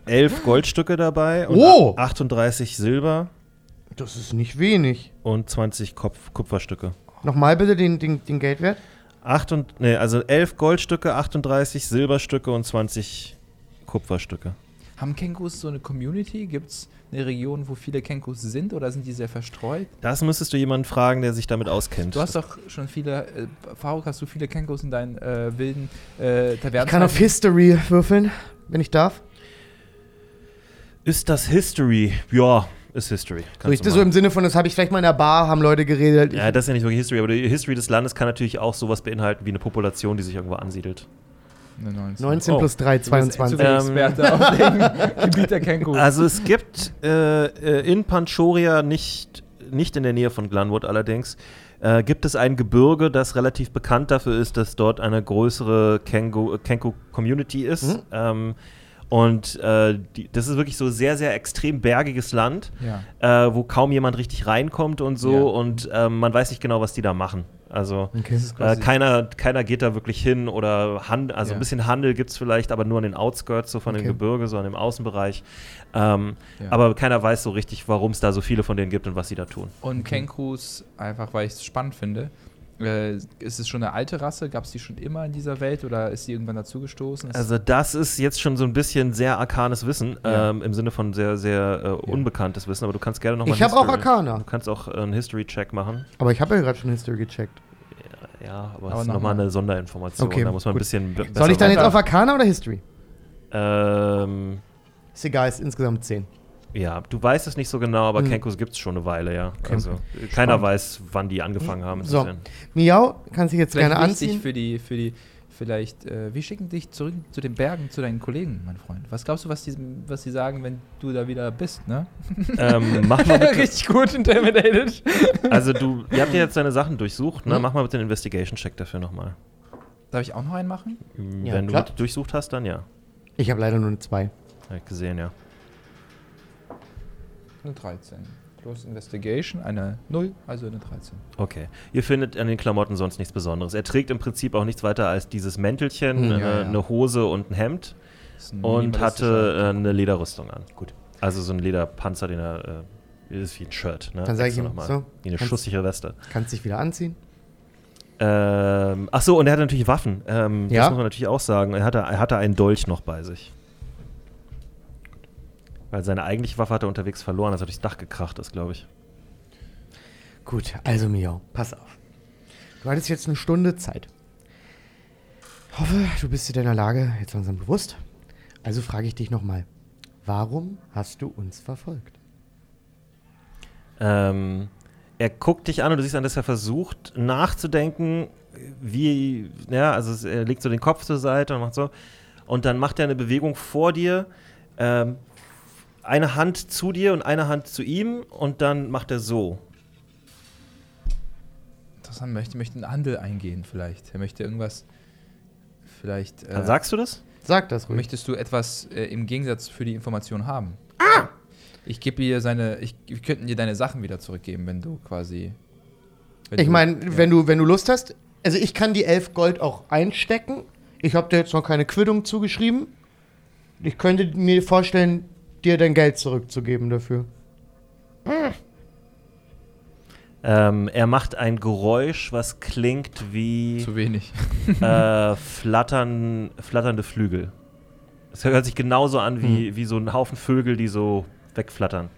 elf Goldstücke dabei und Oh! 38 Silber Das ist nicht wenig. und 20 Kopf Kupferstücke. Nochmal bitte den, den, den Geldwert. Acht und, nee, also 11 Goldstücke, 38 Silberstücke und 20 Kupferstücke. Haben Kenkus so eine Community? Gibt es eine Region, wo viele Kenkus sind oder sind die sehr verstreut? Das müsstest du jemanden fragen, der sich damit auskennt. Du hast doch schon viele, äh, Faruk, hast du viele Kenkus in deinen äh, wilden äh, Tavernen? Ich kann auf History würfeln, wenn ich darf. ist das History? Ja, ist History. So, ich, so im. Sinne von, das habe ich vielleicht mal in der Bar, haben Leute geredet. ja, das ist ja nicht wirklich History, aber die History des Landes kann natürlich auch sowas beinhalten wie eine Population, die sich irgendwo ansiedelt. Eine 19. 19 Oh. plus 3, Du bist 22. echt Ähm. Gebiet der. Also es gibt äh, äh, in Panchoria, nicht, nicht in der Nähe von Glenwood allerdings, äh, gibt es ein Gebirge, das relativ bekannt dafür ist, dass dort eine größere Kenku-Community ist. Mhm. Ähm, und äh, die, das ist wirklich so sehr, sehr extrem bergiges Land, ja. äh, wo kaum jemand richtig reinkommt und so. Ja. Und ähm, man weiß nicht genau, was die da machen. Also Okay. Äh, keiner, keiner geht da wirklich hin oder Hand, also Ja. ein bisschen Handel gibt es vielleicht, aber nur an den Outskirts, so von Okay. den Gebirge, so an dem Außenbereich. Ähm. Aber keiner weiß so richtig, warum es da so viele von denen gibt und was sie da tun. Und Kenkus, einfach weil ich es spannend finde, äh, ist es schon eine alte Rasse? Gab es die schon immer in dieser Welt oder ist sie irgendwann dazugestoßen? Also das ist jetzt schon so ein bisschen sehr arkanes Wissen, Ja. ähm, im Sinne von sehr, sehr äh, unbekanntes Wissen, aber du kannst gerne nochmal Ich habe auch Arcana. Du kannst auch äh, einen History-Check machen. Aber ich habe ja gerade schon History gecheckt. Ja, aber, Aber es ist noch nochmal mal. eine Sonderinformation. Okay, da muss man gut. ein bisschen be- besser Soll ich dann jetzt weiter. auf Arcana oder History? Ähm, Ist egal, ist insgesamt 10. ja, du weißt es nicht so genau, aber Hm. Kenkus gibt es schon eine Weile, ja. Okay. Also keiner weiß, wann die angefangen haben. So. insofern. Miau, kannst dich jetzt Vielleicht gerne anziehen. für die, für die, vielleicht, äh, wir schicken dich zurück zu den Bergen, zu deinen Kollegen, mein Freund. Was glaubst du, was die, was die sagen, wenn du da wieder bist, ne? ähm, mach mal bitte, Richtig gut intimidated. also du, ihr habt ja jetzt deine Sachen durchsucht, ne? Hm. Mach mal bitte den Investigation-Check dafür nochmal. Darf ich auch noch einen machen? Ja, Wenn klar. du durchsucht hast, dann ja. Ich habe leider nur eine 2. Hab ich gesehen, ja. Eine 13. Plus Investigation, eine 0, also eine 13. Okay. Ihr findet an den Klamotten sonst nichts Besonderes. Er trägt im Prinzip auch nichts weiter als dieses Mäntelchen, Hm. äh, Ja, ja. eine Hose und ein Hemd ein und hatte äh, eine Lederrüstung an. Gut. Also so ein Lederpanzer, den er. Äh, ist wie ein Shirt, ne? Dann sag ich ihm, nochmal. so, Wie eine kannst- schusssichere Weste. Kannst dich wieder anziehen. Ähm, ach so, und er hatte natürlich Waffen. Ähm, Ja. Das muss man natürlich auch sagen. Er hatte, er hatte einen Dolch noch bei sich. Weil seine eigentliche Waffe hat er unterwegs verloren, als er durchs Dach gekracht ist, glaube ich. Gut, also Miau, pass auf. Du hattest jetzt eine Stunde Zeit. Hoffe, du bist dir deiner Lage jetzt langsam bewusst. Also frage ich dich nochmal. Warum hast du uns verfolgt? Ähm, er guckt dich an und du siehst an, dass er versucht nachzudenken, wie, ja, also er legt so den Kopf zur Seite und macht so. Und dann macht er eine Bewegung vor dir, ähm, eine Hand zu dir und eine Hand zu ihm und dann macht er so. Interessant, möchte, möchte einen Handel eingehen vielleicht. Er möchte irgendwas, vielleicht... äh, Dann sagst du das? Sag das ruhig. Möchtest du etwas äh, im Gegensatz für die Information haben? Ah! Ich gebe dir seine, ich, wir könnten dir deine Sachen wieder zurückgeben, wenn du quasi. wenn Ich meine, ja. wenn, du, wenn du Lust hast, also ich kann die 11 Gold auch einstecken. Ich habe dir jetzt noch keine Quittung zugeschrieben. Ich könnte mir vorstellen, dir dein Geld zurückzugeben dafür. Ähm, er macht ein Geräusch, was klingt wie Zu wenig. äh, flattern, flatternde Flügel. Es hört sich genauso an wie, wie so ein Haufen Vögel, die so wegflattern.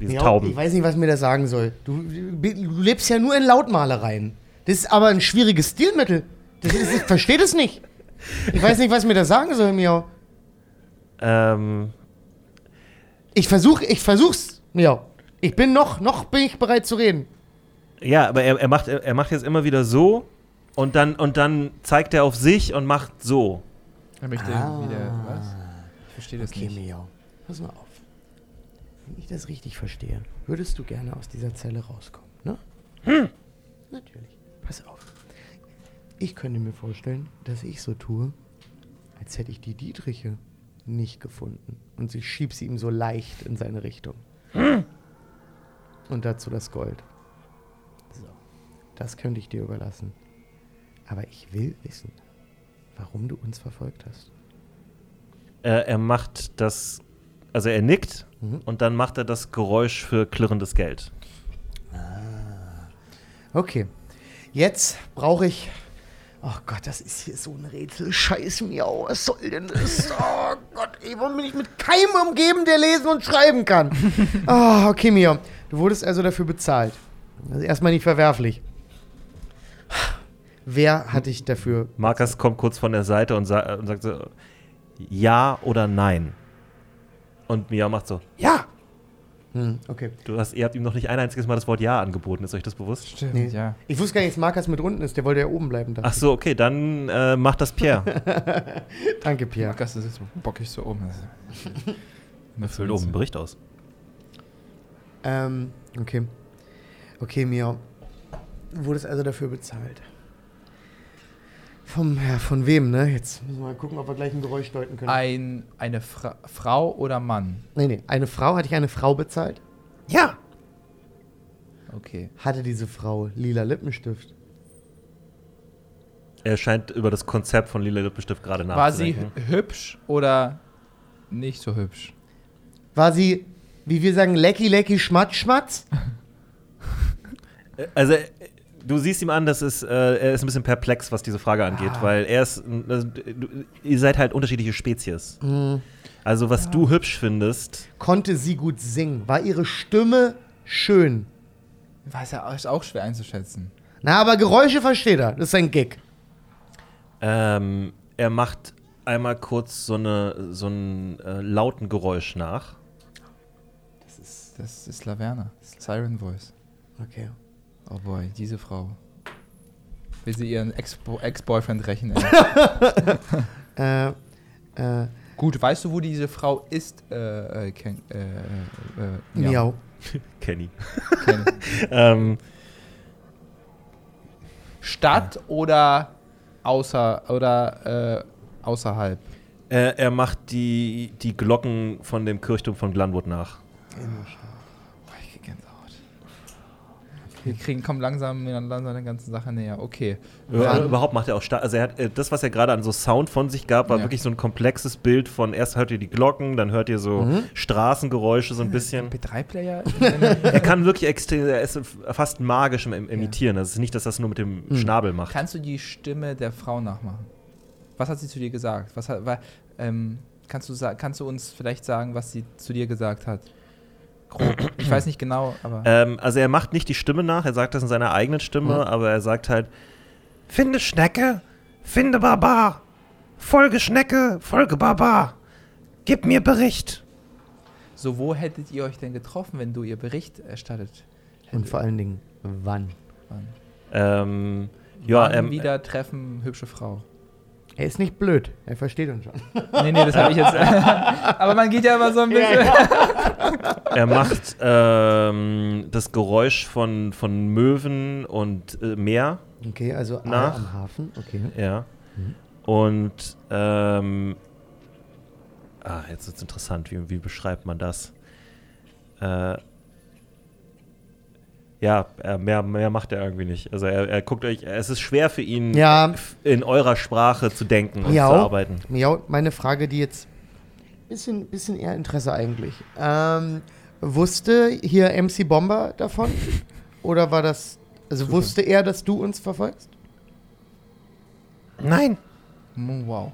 Diese Ja, Tauben. Ich weiß nicht, was mir das sagen soll. Du, du du lebst ja nur in Lautmalereien. Das ist aber ein schwieriges Stilmittel. Das ist, ich verstehe das nicht. Ich weiß nicht, was mir das sagen soll, Miau. Ähm, Ich versuch, ich versuch's, Miau. Ich bin noch, noch bin ich bereit zu reden. ja, aber er, er, macht, er macht jetzt immer wieder so und dann, und dann zeigt er auf sich und macht so. Er möchte Ah. wieder. Was? Ich verstehe das Okay, nicht. Miau. Pass mal auf. Wenn ich das richtig verstehe, würdest du gerne aus dieser Zelle rauskommen, ne? Natürlich. Pass auf. Ich könnte mir vorstellen, dass ich so tue, als hätte ich die Dietriche nicht gefunden. Und ich schieb sie ihm so leicht in seine Richtung. Und dazu das Gold. So. Das könnte ich dir überlassen. Aber ich will wissen, warum du uns verfolgt hast. Er, er macht das, also er nickt Mhm. und dann macht er das Geräusch für klirrendes Geld. Okay. Jetzt brauche ich. Oh Gott, das ist hier so ein Rätsel. Scheiß Miau, was soll denn das? Oh Gott, ey, warum bin ich mit keinem umgeben, der lesen und schreiben kann? Oh, okay, Miau. Du wurdest also dafür bezahlt. Das ist erstmal nicht verwerflich. Wer hat dich dafür. Markus kommt kurz von der Seite und, sa und sagt so, ja oder nein. Und Mia macht so, ja. Hm, okay. Du hast, ihr habt ihm noch nicht ein einziges Mal das Wort ja angeboten, ist euch das bewusst? Stimmt, Nee. ja. Ich wusste gar nicht, dass Markus mit unten ist. Der wollte ja oben bleiben. Ach so, okay, dann äh, macht das Pierre. Danke, Pierre. Markus ist jetzt bockig so oben. Das füllt oben einen Bericht aus. Ähm, okay. Okay, Miau. Du wurdest also dafür bezahlt. Vom, ja, von wem, ne? Jetzt müssen wir mal gucken, ob wir gleich ein Geräusch deuten können. Ein, eine Fra Frau oder Mann? Nee, nee. Eine Frau, hatte ich eine Frau bezahlt? Ja. Okay. Hatte diese Frau lila Lippenstift? Er scheint über das Konzept von Lila Lippenstift gerade War sie nachzudenken. hübsch oder nicht so hübsch? War sie, wie wir sagen, lecky, lecky, schmatz, schmatz? Äh, Also, du siehst ihm an, dass es, äh, er ist ein bisschen perplex, was diese Frage angeht, Ah. weil er ist, äh, du, ihr seid halt unterschiedliche Spezies. Hm. Also, was du hübsch findest, Konnte sie gut singen? War ihre Stimme schön? War es ja ist auch schwer einzuschätzen. Na, aber Geräusche versteht er. Das ist ein Gig. ähm, er macht einmal kurz so, eine, so einen äh, lauten Geräusch nach. Das ist Laverna. Siren Voice. Okay. Oh boy, diese Frau. Will sie ihren Ex- Ex-Boyfriend rächen? ey. Äh, äh, Gut, weißt du, wo diese Frau ist? Äh, äh, Ken, äh, äh, äh, Miau. Kenny. Ken. Ähm, Stadt oder außer oder äh, außerhalb? er, er macht die, die Glocken von dem Kirchturm von Glanwood nach. Gänsehaut. Wir kriegen, kommen langsam, langsam der ganzen Sache näher. Okay. Über- Überhaupt macht er auch stark. Also er hat äh, das, was er gerade an so Sound von sich gab, war Ja. wirklich so ein komplexes Bild von erst hört ihr die Glocken, dann hört ihr so Mhm. Straßengeräusche so ein bisschen. MP3-Player? er kann wirklich extrem, er ist fast magisch im Im- Imitieren. Das ist nicht, dass er das nur mit dem Mhm. Schnabel macht. Kannst du die Stimme der Frau nachmachen? Was hat sie zu dir gesagt? Was hat, war, ähm, kannst, du, kannst du uns vielleicht sagen, was sie zu dir gesagt hat? Grob. Ich weiß nicht genau, aber. Ähm, also er macht nicht die Stimme nach, er sagt das in seiner eigenen Stimme, Mhm. aber er sagt halt, finde Schnecke, finde Barbar, folge Schnecke, folge Barbar. Gib mir Bericht. So, wo hättet ihr euch denn getroffen, wenn du ihr Bericht erstattet? Und vor allen Dingen, wann? Wann? Ähm, ja, Wann ähm, wieder treffen, hübsche Frau. Er ist nicht blöd. Er versteht uns schon. Nee, nee, das habe ich jetzt. Aber man geht ja immer so ein bisschen. er macht ähm, das Geräusch von, von Möwen und äh, Meer. Okay, also Nach? am Hafen. Okay. Ja. Mhm. Und ähm, ah, jetzt ist interessant, wie, wie beschreibt man das? Äh, ja, er, mehr, mehr macht er irgendwie nicht. Also er, er guckt euch, es ist schwer für ihn, Ja. in eurer Sprache zu denken und zu arbeiten. Ja, meine Frage, die jetzt bisschen, bisschen eher Interesse eigentlich. Ähm, wusste hier MC Bomber davon? Oder war das, also wusste er, dass du uns verfolgst? Nein. Wow.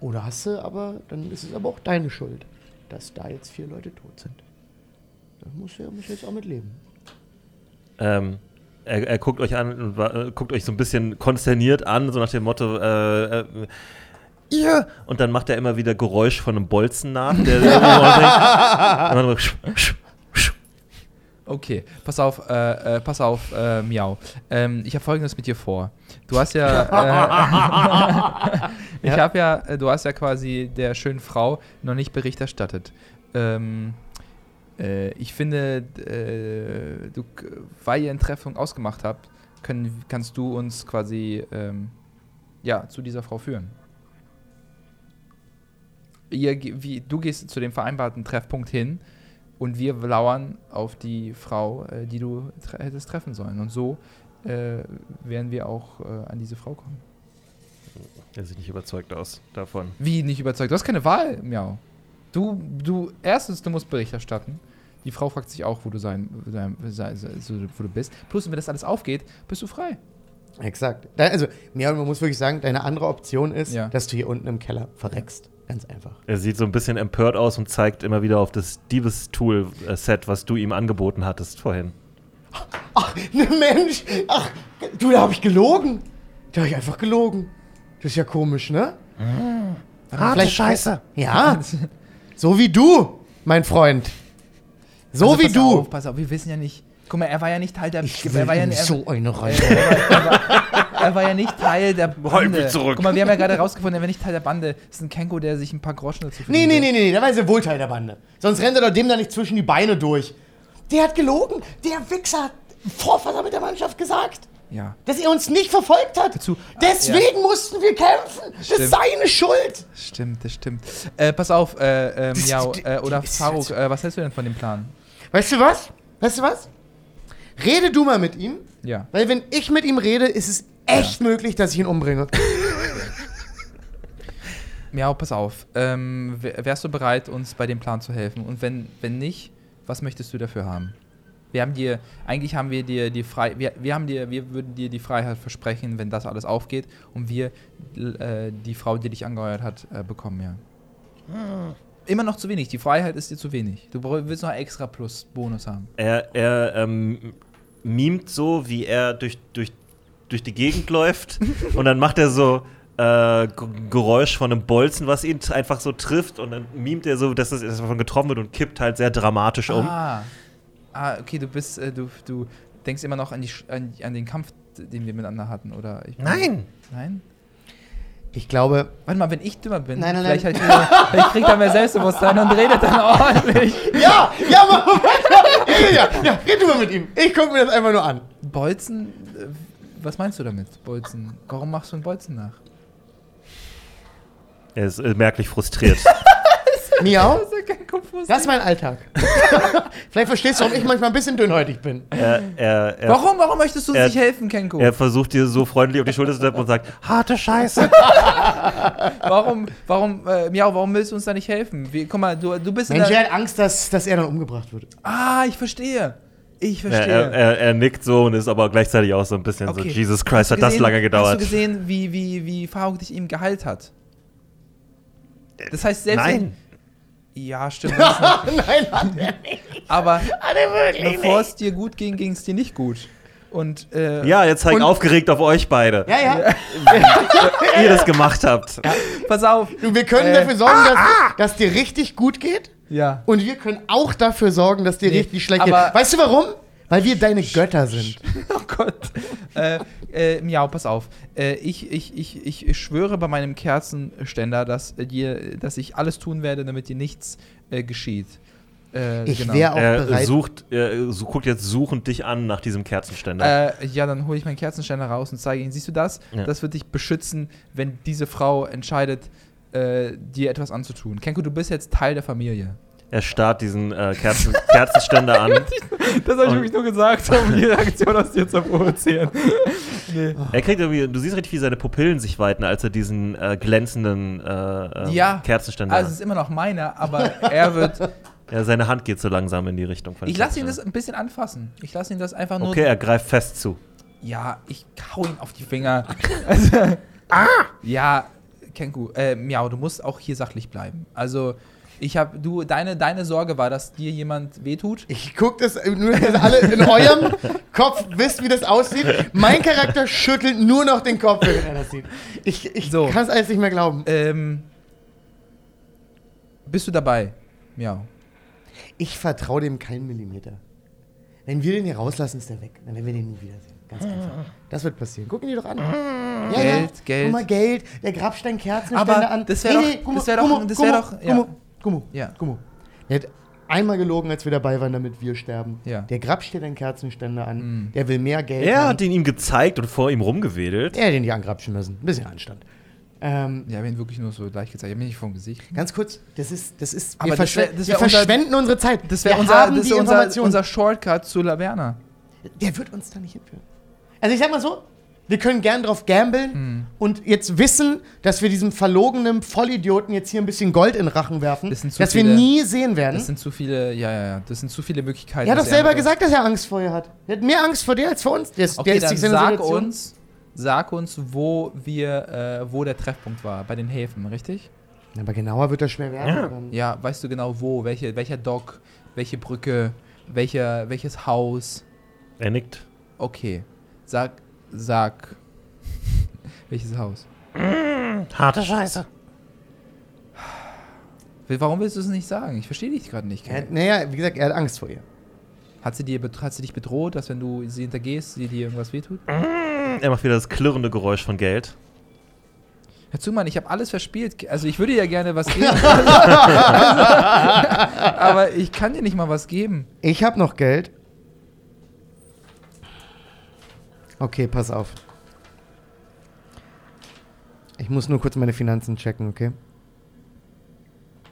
Oder hast du, aber dann ist es aber auch deine Schuld, dass da jetzt vier Leute tot sind. Da du ja muss jetzt auch mit leben. Ähm, er, er guckt euch an und äh, guckt euch so ein bisschen konsterniert an, so nach dem Motto, äh, äh, ihr! Und dann macht er immer wieder Geräusch von einem Bolzen nach, der irgendwo denkt. Und dann so, sch, sch, sch. Okay, pass auf, äh, äh, pass auf, äh, Miau. Ähm, ich habe folgendes mit dir vor. Du hast ja, äh, ich Ja. habe ja, äh, du hast ja quasi der schönen Frau noch nicht Bericht erstattet. Ähm, äh, ich finde, äh, du, weil ihr eine Treffung ausgemacht habt, können, kannst du uns quasi, ähm, ja, zu dieser Frau führen. Ihr, wie, du gehst zu dem vereinbarten Treffpunkt hin und wir lauern auf die Frau, äh, die du tre hättest treffen sollen. Und so äh, werden wir auch äh, an diese Frau kommen. Er sieht nicht überzeugt aus davon. Wie nicht überzeugt? Du hast keine Wahl, Miau. Du, du, erstens, du musst Bericht erstatten. Die Frau fragt sich auch, wo du sein, sein, sein, wo du bist. Plus, wenn das alles aufgeht, bist du frei. Exakt. Also, ja, man muss wirklich sagen, deine andere Option ist, Ja. dass du hier unten im Keller verreckst. Ganz einfach. Er sieht so ein bisschen empört aus und zeigt immer wieder auf das Diebes-Tool-Set, was du ihm angeboten hattest vorhin. Ach, ne Mensch! Ach, du, da habe ich gelogen. Da habe ich einfach gelogen. Das ist ja komisch, ne? Harte Scheiße. Ja. so wie du, mein Freund. So Also wie pass du. Auf, pass auf, wir wissen ja nicht. Guck mal, er war ja nicht Teil der. Ich er will war ja, er, so eine rein. er, er, war, er war ja nicht Teil der Bande. Halt mich zurück. Guck mal, wir haben ja gerade rausgefunden, er war nicht Teil der Bande. Das ist ein Kenko, der sich ein paar Groschen dazu Nee, verdient nee, hat. nee, nee, der war ja wohl Teil der Bande. Sonst rennt er doch dem da nicht zwischen die Beine durch. Der hat gelogen. Der Wichser hat vor versammelter Mannschaft gesagt, Ja. dass er uns nicht verfolgt hat. Dazu- Deswegen mussten wir kämpfen. Das Stimmt. ist seine Schuld. Stimmt, das stimmt. Äh, pass auf, äh, äh, Das- Miau, die- äh, oder Faruk, äh, was hältst du denn von dem Plan? Weißt du was? Weißt du was? Rede du mal mit ihm, Ja. weil wenn ich mit ihm rede, ist es echt möglich, dass ich ihn umbringe. Miau, pass auf. Ähm, wär- wärst du bereit, uns bei dem Plan zu helfen? Und wenn, wenn nicht, was möchtest du dafür haben? Wir haben dir, eigentlich haben wir dir die Frei, wir, wir haben dir, wir würden dir die Freiheit versprechen, wenn das alles aufgeht und wir äh, die Frau, die dich angeheuert hat, äh, bekommen, ja. Immer noch zu wenig. Die Freiheit ist dir zu wenig. Du willst noch extra plus Bonus haben. Er, er ähm, mimt so, wie er durch, durch, durch die Gegend läuft und dann macht er so äh, Geräusch von einem Bolzen, was ihn einfach so trifft und dann mimt er so, dass es dass er davon getroffen wird und kippt halt sehr dramatisch um. Ah. Ah, okay, du bist, äh, du, du denkst immer noch an, die, an, an den Kampf, den wir miteinander hatten, oder? Ich, Nein! Nein? Ich glaube, Warte mal, wenn ich dümmer bin, Nein, nein, vielleicht, Halt wieder, kriegt er mehr Selbstbewusstsein und redet dann ordentlich. Ja, ja, Moment. ja, ja, red du mal mit ihm. Ich gucke mir das einfach nur an. Bolzen, äh, was meinst du damit, Bolzen? Warum machst du einen Bolzen nach? Er ist äh, merklich frustriert. Miau, das ist mein Alltag. Vielleicht verstehst du, warum ich manchmal ein bisschen dünnhäutig bin. er, er, er, Warum, warum möchtest du uns er- nicht helfen, Kenko? er versucht dir so freundlich auf die Schulter zu tappen und sagt, harte Scheiße. Warum, warum, äh, Miau, warum willst du uns da nicht helfen? Wie, guck mal, du, du bist in Mensch, er hat Angst, dass, dass er dann umgebracht wird. Ah, ich verstehe. Ich er, verstehe. er, er, er nickt so und ist aber gleichzeitig auch so ein bisschen Okay. so, Jesus Christ, Hast hat das gesehen- lange Hast gedauert. du gesehen, wie, wie, wie Faruk dich ihm geheilt hat? Das heißt, selbst... Nein. Ja, stimmt. Nein, hat er nicht. aber Hat er wirklich bevor nicht. es dir gut ging, ging es dir nicht gut. Und äh, Ja, jetzt zeig Und- aufgeregt auf euch beide, Ja, ja. wie ihr das gemacht habt. pass auf. Du, wir können Äh, dafür sorgen, dass, dass dir richtig gut geht. Ja. Und wir können auch dafür sorgen, dass dir Nee, richtig schlecht geht. Weißt du warum? Weil wir deine Götter sind. Oh Gott. äh, äh, Miau, pass auf. Äh, ich, ich, ich, ich schwöre bei meinem Kerzenständer, dass, dir, dass ich alles tun werde, damit dir nichts äh, geschieht. Äh, Ich genau. wäre auch Er bereit. sucht, er so, guckt jetzt suchend dich an nach diesem Kerzenständer. Äh, ja, dann hole ich meinen Kerzenständer raus und zeige ihn. Siehst du das? Ja. Das wird dich beschützen, wenn diese Frau entscheidet, äh, dir etwas anzutun. Kenko, du bist jetzt Teil der Familie. Er starrt diesen äh, Kerzen, Kerzenständer an. Das habe ich wirklich nur gesagt, um die Reaktion aus dir zu provozieren. nee. Er kriegt irgendwie, du siehst richtig, wie seine Pupillen sich weiten, als er diesen äh, glänzenden äh, äh, Ja, Kerzenständer. Also es ist immer noch meiner, aber er wird. ja, seine Hand geht so langsam in die Richtung von Ich lasse ihn das ein bisschen anfassen. Ich lasse ihn das einfach nur. Okay, er greift fest zu. Ja, ich hau ihn auf die Finger. Also, ah! Ja, Kenku, äh, Miau, du musst auch hier sachlich bleiben. Also, ich habe, du, deine, deine Sorge war, dass dir jemand wehtut. Ich guck das, nur dass ihr alle in eurem Kopf wisst, wie das aussieht. Mein Charakter schüttelt nur noch den Kopf, wenn er das sieht. Ich, ich So. kann es alles nicht mehr glauben. Ähm, bist du dabei? Miau. Ich vertraue dem keinen Millimeter. Wenn wir den hier rauslassen, ist der weg. Dann werden wir den nie wiedersehen. Ganz einfach. Das wird passieren. Guck ihn dir doch an. Ja, Geld, Geld. Guck mal, Geld. Der Grabstein Kerzenständer Aber an. das wär doch- Gummo, das wär doch- Gummo, das wär doch- ja. Gummo, Ja. Gummo. Er hat einmal gelogen, als wir dabei waren, damit wir sterben. Ja. Der Grab steht einen Kerzenständer an. Mhm. Der will mehr Geld Er haben. hat ihn ihm gezeigt und vor ihm rumgewedelt. Er hat ihn nicht angrapschen müssen. Ein bisschen Anstand. Ähm, Ja, ich habe ihn wirklich nur so leicht gezeigt. Ich habe ihn nicht vom Gesicht. ganz kurz, das ist, das ist, Aber wir, das wär- das wir wär unser- verschwenden unsere Zeit. Das wäre wir unser, haben das die wär unser, unser Shortcut zu Laverna. Der wird uns da nicht hinführen. Also ich sag mal so, wir können gern drauf gambeln Hm. und jetzt wissen, dass wir diesem verlogenen Vollidioten jetzt hier ein bisschen Gold in den Rachen werfen, Das sind zu dass wir viele- nie sehen werden. Das sind zu viele, ja, ja, ja. Das sind zu viele Möglichkeiten. er hat doch selber einfach- gesagt, dass er Angst vor ihr hat. Er hat mehr Angst vor dir als vor uns. Der ist, Okay, der ist dann sag Situation- uns, sag uns, wo wir, äh, wo der Treffpunkt war, bei den Häfen, richtig? Aber genauer wird das schwer werden. Ja. Ja, weißt du genau wo, welche, welcher Dock, welche Brücke, welcher, welches Haus? Er nickt. Okay, sag, sag, welches Haus? Harte Scheiße. Warum willst du es nicht sagen? Ich verstehe dich gerade nicht. Er hat, naja, wie gesagt, er hat Angst vor ihr. Hat sie, dir, hat sie dich bedroht, dass wenn du sie hintergehst, sie dir irgendwas wehtut? Er macht wieder das klirrende Geräusch von Geld. Hör zu, Mann, ich habe alles verspielt. Also ich würde dir gerne was geben. aber ich kann dir nicht mal was geben. Ich habe noch Geld. Okay, pass auf. Ich muss nur kurz meine Finanzen checken, okay?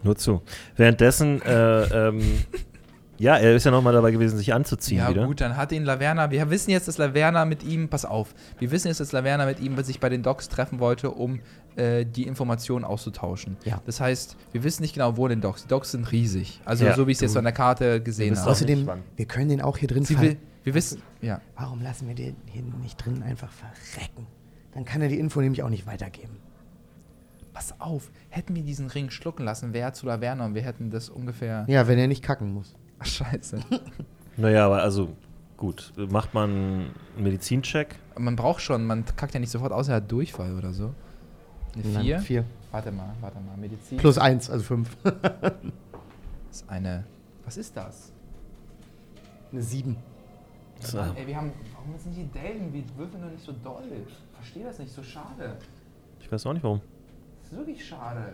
Nur zu. Währenddessen, äh, ähm, ja, er ist ja nochmal dabei gewesen, sich anzuziehen Ja, wieder. gut, dann hat ihn Laverna. Wir wissen jetzt, dass Laverna mit ihm, pass auf, wir wissen jetzt, dass Laverna mit ihm sich bei den Docks treffen wollte, um äh, die Informationen auszutauschen. Ja. Das heißt, wir wissen nicht genau, wo den Docks. Die Docks sind riesig. Also, Ja, so wie ich es jetzt an der Karte gesehen habe. Außerdem, wir können den auch hier drin Sie will, wir wissen, ja. Warum lassen wir den hier nicht drin einfach verrecken? Dann kann er die Info nämlich auch nicht weitergeben. Pass auf, hätten wir diesen Ring schlucken lassen, wäre zu Laverna und wir hätten das ungefähr. Ja, wenn er nicht kacken muss. Ach, scheiße. Naja, aber also, gut. Macht man einen Medizincheck? man braucht schon, man kackt ja nicht sofort aus, er hat Durchfall oder so. Eine Nein, 4? Vier. Warte mal, warte mal. Medizin Plus eins, also fünf. ist eine. Was ist das? Eine sieben. So. Mann, ey, wir haben. Warum sind die Delden? Wir würfeln doch nicht so doll. Ich verstehe das nicht, so schade. Ich weiß auch nicht warum. Das ist wirklich schade.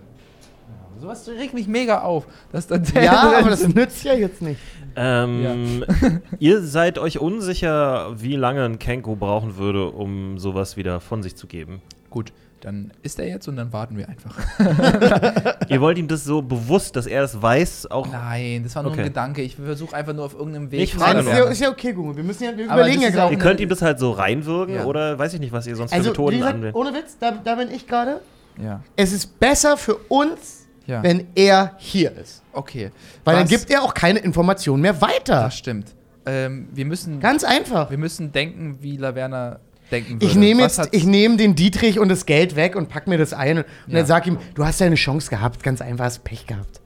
Ja, sowas regt mich mega auf, dass da Delden Ja, aber das nützt ja jetzt nicht. Ähm, ihr seid euch unsicher, wie lange ein Kenko brauchen würde, um sowas wieder von sich zu geben. Gut, dann ist er jetzt und dann warten wir einfach. Ihr wollt ihm das so bewusst, dass er es weiß, auch. Nein, das war nur Okay. ein Gedanke. Ich versuche einfach nur auf irgendeinem Weg. Ich zu frage Nein, ist, ja, ist ja okay, Gumo. Wir müssen ja, wir überlegen das ja gerade. Ihr könnt ihm das halt so reinwirken Ja. oder weiß ich nicht, was ihr sonst für Also, wie Methoden anwendet. ohne Witz, da, da bin ich gerade. Ja, Es ist besser für uns, ja. wenn er hier ist. okay. Weil dann Was- gibt er auch keine Informationen mehr weiter. Das stimmt. Ähm, wir, müssen, Ganz einfach. wir müssen denken, wie Laverna denken würde. Ich nehme jetzt, hat- ich nehme den Dietrich und das Geld weg und pack mir das ein und Ja. dann sag ihm, du hast deine Chance gehabt, ganz einfach, hast Pech gehabt.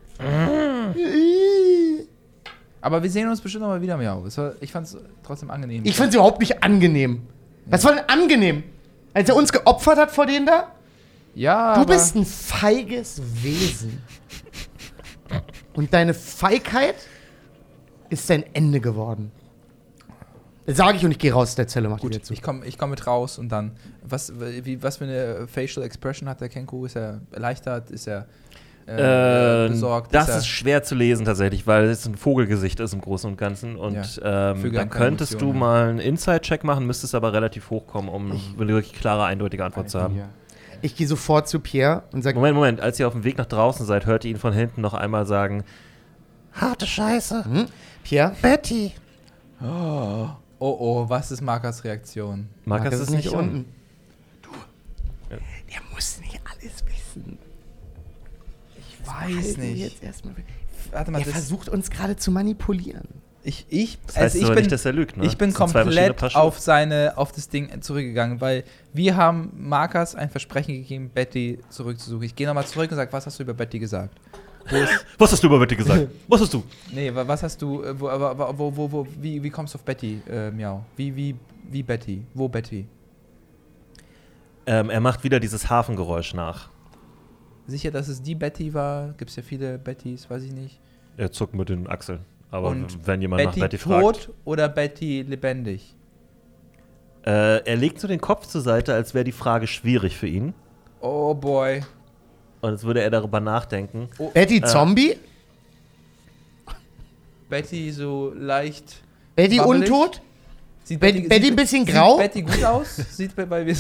Aber wir sehen uns bestimmt noch mal wieder, Miau. Ich fand es trotzdem angenehm. Ich finde es überhaupt nicht angenehm. Was war denn angenehm? Als er uns geopfert hat vor denen da? ja, Du bist ein feiges Wesen. Und deine Feigheit ist dein Ende geworden. Sage ich und ich gehe raus aus der Zelle, mach die Gut, wieder zu. ich komme ich komm mit raus und dann. Was, wie, was für eine Facial Expression hat der Kenku? Ist er erleichtert? Ist er äh, Äh, besorgt? das er, ist schwer zu lesen tatsächlich, weil es ein Vogelgesicht ist im Großen und Ganzen. Und Ja, ähm, dann könntest du Emotionen, mal einen Inside-Check machen, müsstest aber relativ hochkommen, um eine wirklich klare, eindeutige Antwort zu haben. Ja. Ich gehe sofort zu Pierre und sage, Moment, Moment, als ihr auf dem Weg nach draußen seid, hört ihr ihn von hinten noch einmal sagen: Harte Scheiße. hm? Pierre, Betty. Oh, oh, oh, was ist Markers Reaktion? Markus Markus ist nicht unten. Du, der muss nicht alles wissen. Ich weiß nicht. Jetzt erstmal. Warte mal, Er das, versucht uns gerade zu manipulieren. ich, ich, Das heißt also ich bin, nicht, dass er lügt, ne? ich bin komplett auf seine, auf das Ding zurückgegangen, weil wir haben Markers ein Versprechen gegeben, Betty zurückzusuchen. Ich gehe nochmal zurück und sage, was hast du über Betty gesagt? Was hast du über Betty gesagt? Was hast du? nee, wa- was hast du, äh, wo, aber, wo, wo, wo, wie, wie kommst du auf Betty, äh, Miau? Wie, wie, wie Betty? Wo Betty? Ähm, er macht wieder dieses Hafengeräusch nach. Sicher, dass es die Betty war? Gibt es ja viele Bettys, weiß ich nicht. Er zuckt mit den Achseln. Aber Und wenn jemand Betty, nach Betty tot fragt. oder Betty lebendig? Äh, er legt so den Kopf zur Seite, als wäre die Frage schwierig für ihn. Oh boy. Und als würde er darüber nachdenken. Betty Äh. Zombie? Betty so leicht. Betty wabbelig? untot? Sieht Betty- Betty ein bisschen grau? Sieht Betty gut aus? Sieht bei, bei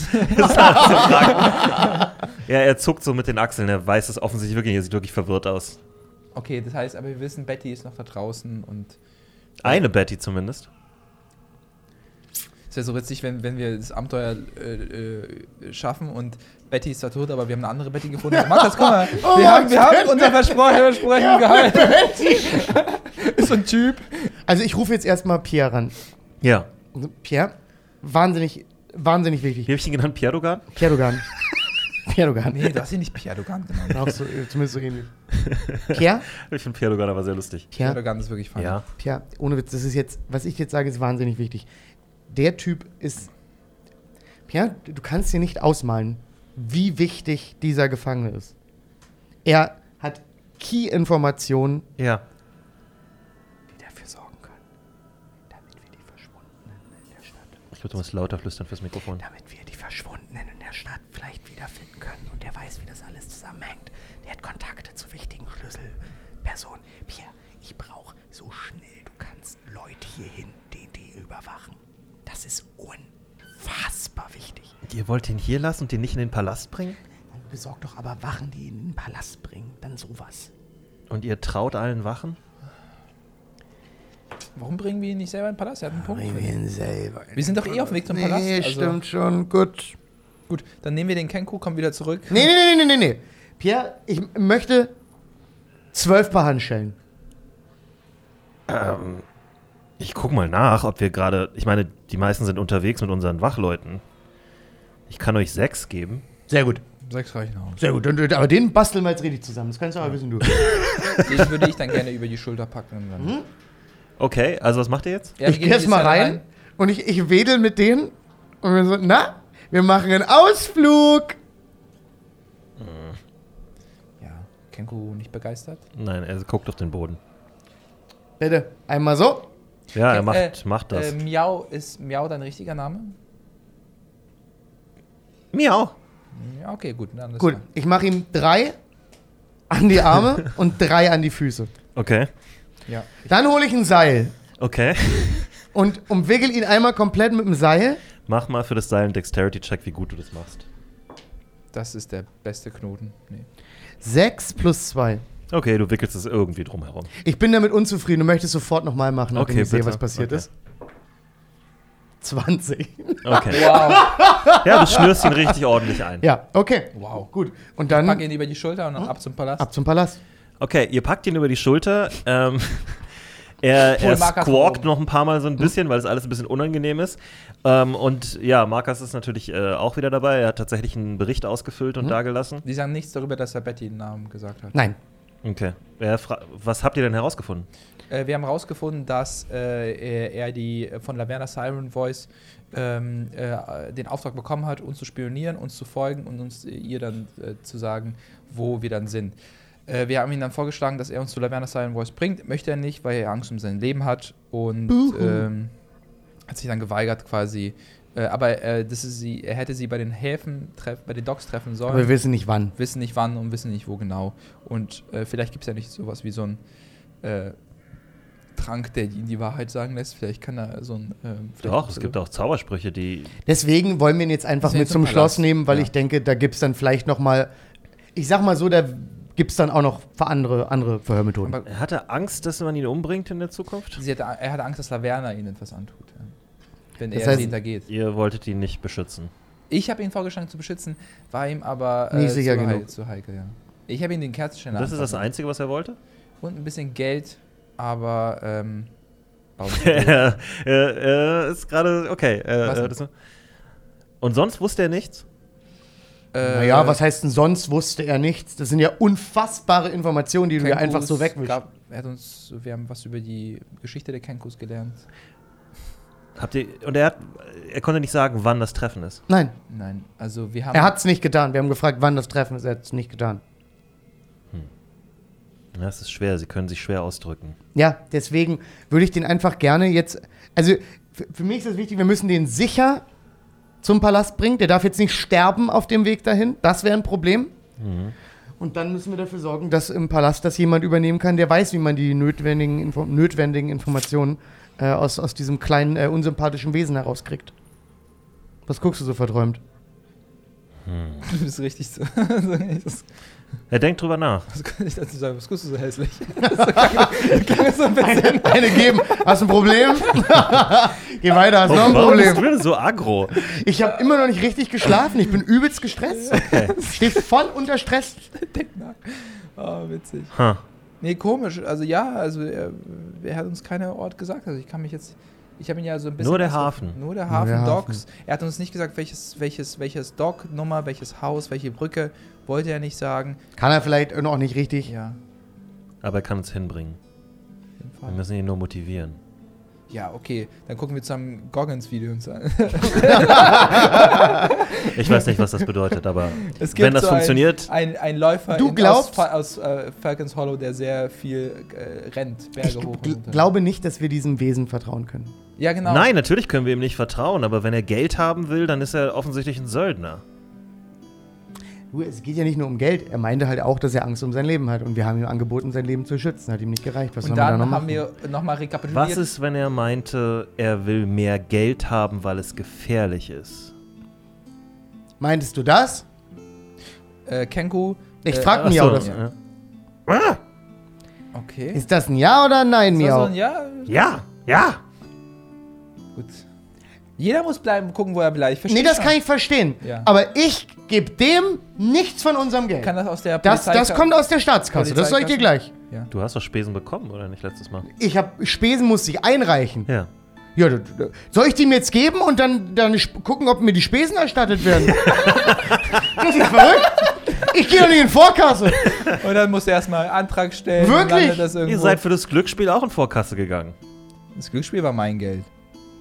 Ja, er zuckt so mit den Achseln. Er weiß es offensichtlich wirklich. Er sieht wirklich verwirrt aus. Okay, das heißt, aber wir wissen, Betty ist noch da draußen und Eine Betty zumindest. Es wäre so witzig, wenn, wenn wir das Abenteuer äh, äh, schaffen und Betty ist da tot, aber wir haben eine andere Betty gefunden. Matthias, guck mal, Oh wir, haben, wir haben unser Versprochen, Versprechen gehalten. Betty! Ist so ein Typ. Also ich rufe jetzt erstmal Pierre ran. Ja. Pierre, wahnsinnig, wahnsinnig wichtig. Wie habe ich ihn genannt? Pierre Dogan? Pierre Dogan. Pierre Dogan. Nee, du hast ihn nicht Pierre Dogan genannt. Auch so, äh, zumindest so ähnlich. Pierre? Ich finde Pierre Dogan aber sehr lustig. Pierre Pierre, Dogan ist wirklich fein. Ja. Pierre, ohne Witz, das ist jetzt, was ich jetzt sage, ist wahnsinnig wichtig. Der Typ ist. Pierre, du kannst dir nicht ausmalen, wie wichtig dieser Gefangene ist. Er hat Key-Informationen, Ja. die dafür sorgen können, damit wir die Verschwundenen in der Stadt, Ich du musst lauter flüstern fürs Mikrofon. damit wir die Verschwundenen in der Stadt vielleicht wiederfinden können. Und der weiß, wie das alles zusammenhängt. Der hat Kontakte zu wichtigen Schlüsselpersonen. Pierre, ich brauche so schnell du kannst Leute hierhin, die die überwachen. Das ist unfassbar wichtig. Ihr wollt ihn hier lassen und ihn nicht in den Palast bringen? Besorg doch aber Wachen, die ihn in den Palast bringen. Dann sowas. Und ihr traut allen Wachen? Warum bringen wir ihn nicht selber in den Palast? Er hat einen Punkt. ihn selber. Wir sind doch eh auf dem Weg zum Palast. Nee, also- stimmt schon. Gut. Gut, dann nehmen wir den Kenku, kommen wieder zurück. Nee, nee, nee, nee, nee, nee. Pierre, ich möchte zwölf Paar Handschellen. Ähm, ich guck mal nach, ob wir gerade. Ich meine, die meisten sind unterwegs mit unseren Wachleuten. Ich kann euch sechs geben. Sehr gut. Sechs reichen aus. Sehr gut. Und, aber den basteln wir jetzt richtig zusammen. Das kannst du aber wissen, du. Den würde ich dann gerne über die Schulter packen. Und dann Okay, also was macht ihr jetzt? Ja, wir ich gehen gehe jetzt mal rein, und ich, ich wedel mit denen und wir so, na, wir machen einen Ausflug. Ja, Kenku nicht begeistert. Nein, er guckt auf den Boden. Bitte, einmal so. Ja, er Äh, macht, äh, macht das. Äh, Miau, ist Miau dein richtiger Name? Miau. Ja, okay, gut. Dann Gut, klar. ich mache ihm drei an die Arme und drei an die Füße. Okay. Ja. Dann hole ich ein Seil Okay. und umwickel ihn einmal komplett mit dem Seil. Mach mal für das Seil einen Dexterity-Check, wie gut du das machst. Das ist der beste Knoten. Nee. Sechs plus zwei. Okay, du wickelst es irgendwie drumherum. Ich bin damit unzufrieden und möchte es sofort nochmal machen, nachdem Okay, ich sehe, bitte. was passiert Okay. ist. 20. Okay. Wow. ja, du schnürst ihn richtig ordentlich ein. Ja, okay. wow. Gut. Und Pack dann ihn über die Schulter und dann ab zum Palast. ab zum Palast. Okay, ihr packt ihn über die Schulter. Ähm, er er squawkt noch ein paar Mal so ein bisschen, weil es alles ein bisschen unangenehm ist. Ähm, und ja, Markus ist natürlich äh, auch wieder dabei. Er hat tatsächlich einen Bericht ausgefüllt und dagelassen. Die sagen nichts darüber, dass er Betty den Namen gesagt hat. Nein. Okay. Was habt ihr denn herausgefunden? Äh, wir haben herausgefunden, dass äh, er, die äh, von Laverna Siren Voice ähm, äh, den Auftrag bekommen hat, uns zu spionieren, uns zu folgen und uns ihr dann äh, zu sagen, wo wir dann sind. Wir haben ihm dann vorgeschlagen, dass er uns zu Laverna Siren Voice bringt. Möchte er nicht, weil er Angst um sein Leben hat und ähm, hat sich dann geweigert quasi. Äh, aber äh, das ist sie, er hätte sie bei den Häfen, treff, bei den Docks treffen sollen Aber wir wissen nicht wann. wissen nicht wann und wissen nicht wo genau. Und äh, vielleicht gibt es ja nicht sowas wie so ein äh, Trank, der ihn die Wahrheit sagen lässt. Vielleicht kann er so ein. ähm, Doch, es gibt auch Zaubersprüche, die. Deswegen wollen wir ihn jetzt einfach mit zum im Schloss nehmen, weil Ja. ich denke, da gibt es dann vielleicht noch mal, ich sag mal so, da gibt es dann auch noch für andere, andere Verhörmethoden. Aber Er hatte Angst, dass man ihn umbringt in der Zukunft? sie hatte, er hatte Angst, dass Laverna ihnen etwas antut. Ja. Wenn Das er heißt- sie hintergeht. Ihr wolltet ihn nicht beschützen. Ich habe ihn vorgeschlagen zu beschützen, war ihm aber äh, Nicht sicher zu, genug. hei- zu heikel. Ja. Ich habe ihm den Kerzenständer Das ist das. Einzige, was er wollte? Und ein bisschen Geld, aber. Ähm, er er- er ist gerade. Okay. äh, Was äh, und sonst wusste er nichts? äh, naja, was heißt denn sonst wusste er nichts? Das sind ja unfassbare Informationen, die du dir Kenkus einfach so wegwischst. gab- Er hat uns, wir haben was über die Geschichte der Kenkus gelernt. Habt ihr. Und er hat. Er konnte nicht sagen, wann das Treffen ist. Nein, Nein, also wir haben. er hat es nicht getan. Wir haben gefragt, wann das Treffen ist. Er hat es nicht getan. Das ist schwer, sie können sich schwer ausdrücken. Ja, deswegen würde ich den einfach gerne jetzt. Also für, für mich ist es wichtig, wir müssen den sicher zum Palast bringen. Der darf jetzt nicht sterben auf dem Weg dahin. Das wäre ein Problem. Und dann müssen wir dafür sorgen, dass im Palast das jemand übernehmen kann, der weiß, wie man die notwendigen, Info notwendigen Informationen äh, aus, aus diesem kleinen, äh, unsympathischen Wesen herauskriegt. Was guckst du so verträumt? Du bist richtig so. Er denkt drüber nach. was kann ich dazu sagen? Was guckst du so hässlich? So ein bisschen. Eine, eine geben. Hast du ein Problem? Geh weiter, hast noch ein warum bist Problem. du denn so aggro? Ich habe immer noch nicht richtig geschlafen. Ich bin übelst gestresst. Ich stehe voll unter Stress. Denk nach. Oh, witzig. Ha. Nee, komisch. Also ja, also er, er hat uns keinen Ort gesagt. Also ich kann mich jetzt. Ich habe ihn ja so ein bisschen. Nur der Hafen. Nur der Nur Hafen, Hafen. Docks. Er hat uns nicht gesagt, welches, welches, welches Dock-Nummer, welches Haus, welche Brücke. Wollte er nicht sagen. Kann er vielleicht noch nicht richtig. Ja, Aber er kann uns hinbringen. auf jeden Wir müssen ihn nur motivieren. Ja, okay. Dann gucken wir zusammen Goggins-Video uns an. Ich weiß nicht, was das bedeutet, aber Es wenn das funktioniert. Ein, ein, ein Läufer Du glaubst- aus, aus äh, Falcons Hollow, der sehr viel äh, rennt, Berge Ich hoch runter. glaube nicht, dass wir diesem Wesen vertrauen können. Ja, genau. Nein, natürlich können wir ihm nicht vertrauen, aber wenn er Geld haben will, dann ist er offensichtlich ein Söldner. Du, es geht ja nicht nur um Geld. Er meinte halt auch, dass er Angst um sein Leben hat. Und wir haben ihm angeboten, sein Leben zu schützen. Hat ihm nicht gereicht. Was und sollen wir da dann noch haben wir nochmal rekapituliert. Was ist, wenn er meinte, er will mehr Geld haben, weil es gefährlich ist? Meintest du das? äh, Kenku. Ich äh, frag Ach Miau so, das. ja. Okay. Ist das ein Ja oder ein Nein, Ist das so Miau? ein Ja, Ja, ja. gut. Jeder muss bleiben, gucken, wo er bleibt. Ich verstehe Nee, das schon. kann ich verstehen. Ja. Aber ich gebe dem nichts von unserem Geld. Kann das aus der das, das kommt aus der Staatskasse. Das sag ich dir gleich. Du hast doch Spesen bekommen, oder nicht letztes Mal? Ich habe Spesen musste ich einreichen. Ja. Ja, soll ich die mir jetzt geben und dann, dann gucken, ob mir die Spesen erstattet werden? das ist verrückt. Ich gehe doch nicht in Vorkasse. Und dann musst du erstmal Antrag stellen. Wirklich? Ihr seid für das Glücksspiel auch in Vorkasse gegangen. das Glücksspiel war mein Geld.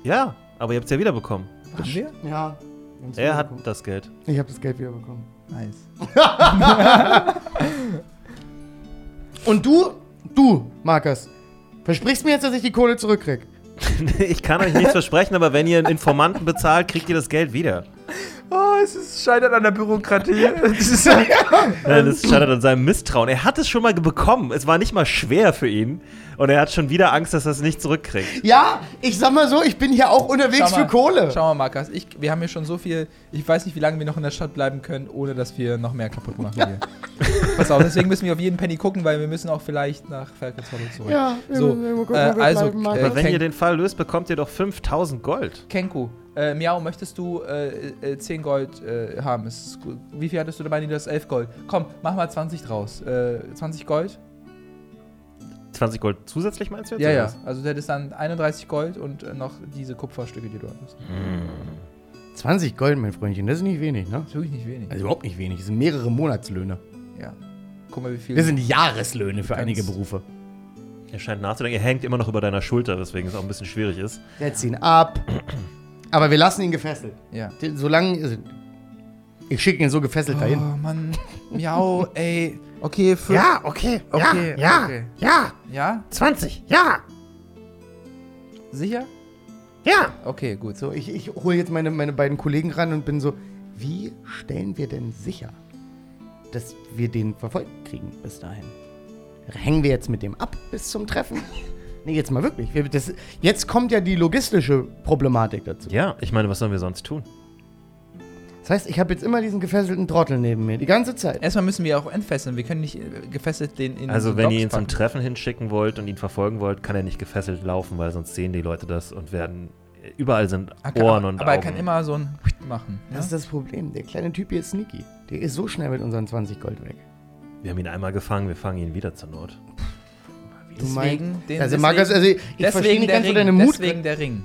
Ja, aber ihr habt es ja wiederbekommen. Haben wir? Ja. Er hat das Geld. Ich habe das Geld wiederbekommen. Nice. Und du, du, Markus, versprichst mir jetzt, dass ich die Kohle zurückkrieg? ich kann euch nichts versprechen, aber wenn ihr einen Informanten bezahlt, kriegt ihr das Geld wieder. Oh, es ist, scheitert an der Bürokratie. Nein, das scheitert an seinem Misstrauen. Er hat es schon mal bekommen. Es war nicht mal schwer für ihn. Und er hat schon wieder Angst, dass er es nicht zurückkriegt. Ja, ich sag mal so, ich bin hier auch unterwegs mal, für Kohle. Schau mal, Markus, ich, wir haben hier schon so viel. Ich weiß nicht, wie lange wir noch in der Stadt bleiben können, ohne dass wir noch mehr kaputt machen hier. Pass auf, deswegen müssen wir auf jeden Penny gucken, weil wir müssen auch vielleicht nach Falcons Hollow zurück. Ja, wir So, gucken, äh, wir also, bleiben, Markus. äh, Aber wenn Ken- ihr den Fall löst, bekommt ihr doch 5000 Gold. Kenku, äh, Miau, möchtest du äh, äh, 10 Gold äh, haben? Ist gut. Wie viel hattest du dabei? Nee, du hast 11 Gold. Komm, mach mal 20 draus. Äh, 20 Gold? 20 Gold zusätzlich meinst du jetzt? Ja, ja. Also du hättest dann 31 Gold und äh, noch diese Kupferstücke, die du hattest. 20 Gold, mein Freundchen, das ist nicht wenig, ne? Das ist wirklich nicht wenig. Also überhaupt nicht wenig, das sind mehrere Monatslöhne. Ja. Guck mal, wie viel. Wir sind Jahreslöhne für einige Berufe. Er scheint nachzudenken. Er hängt immer noch über deiner Schulter, weswegen es auch ein bisschen schwierig ist. Setz ihn ab. Aber wir lassen ihn gefesselt. ja. Solange. also, Ich schicke ihn so gefesselt dahin. Oh Mann. Miau, ey. Okay, für. okay. Okay, ja, okay. ja. Ja? 20, ja, Sicher? ja. Okay, gut. So, ich, ich hole jetzt meine, meine beiden Kollegen ran und bin so, wie stellen wir denn sicher, dass wir den verfolgt kriegen bis dahin? Hängen wir jetzt mit dem ab bis zum Treffen? nee, jetzt mal wirklich. Wir, das, jetzt kommt ja die logistische Problematik dazu. Ja, ich meine, was sollen wir sonst tun? Das heißt, ich habe jetzt immer diesen gefesselten Trottel neben mir, die ganze Zeit. Erstmal müssen wir auch entfesseln. Wir können nicht äh, gefesselt den in Also, so wenn Box ihr ihn zum packen. Treffen hinschicken wollt und ihn verfolgen wollt, kann er nicht gefesselt laufen, weil sonst sehen die Leute das und werden. Überall sind Er kann, Ohren und Aber Augen. er kann immer so ein machen. Das Ja? ist das Problem. Der kleine Typ hier ist sneaky. Der ist so schnell mit unseren 20 Gold weg. wir haben ihn einmal gefangen, wir fangen ihn wieder zur Not. Du mein- Deswegen, den, Also, deswegen, Markus, also ich, verstehe deswegen nicht so Ring. deine Mut. Deswegen der Ring.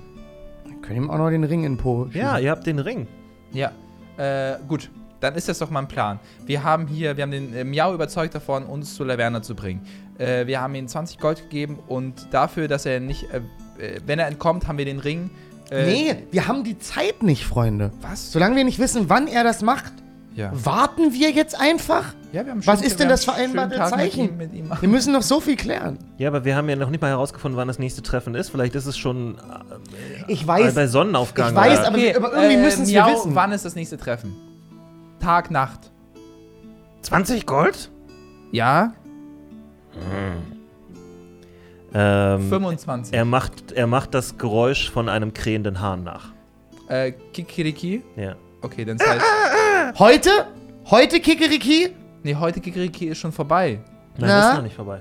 Können ihm auch noch den Ring in Po Ja, schießen. ihr habt den Ring. Ja, äh, gut. Dann ist das doch mal ein Plan. Wir haben hier, wir haben den äh, Miau überzeugt davon, uns zu Laverna zu bringen. Äh, wir haben ihm 20 Gold gegeben und dafür, dass er nicht, äh, äh, wenn er entkommt, haben wir den Ring. Äh, Nee, wir haben die Zeit nicht, Freunde. Was? Solange wir nicht wissen, wann er das macht, Ja. warten wir jetzt einfach? ja wir haben Was schön- ist denn wir das vereinbarte Tag mit Zeichen? ihm- Mit ihm, Wir müssen noch so viel klären. Ja, aber wir haben ja noch nicht mal herausgefunden, wann das nächste Treffen ist. Vielleicht ist es schon Ich äh, weiß, bei Sonnenaufgang. ich weiß, aber wir- aber irgendwie müssen's wir Miau, wissen. Wann ist das nächste Treffen? Tag, Nacht. 20 Gold? Ja, Ähm, 25. er, macht, er macht das Geräusch von einem krähenden Hahn nach. Äh, Kikiriki. Ja. Okay, dann heißt. Heute? Heute Kikeriki? Nee, heute Kikiriki ist schon vorbei. Nein, Na? das ist noch nicht vorbei.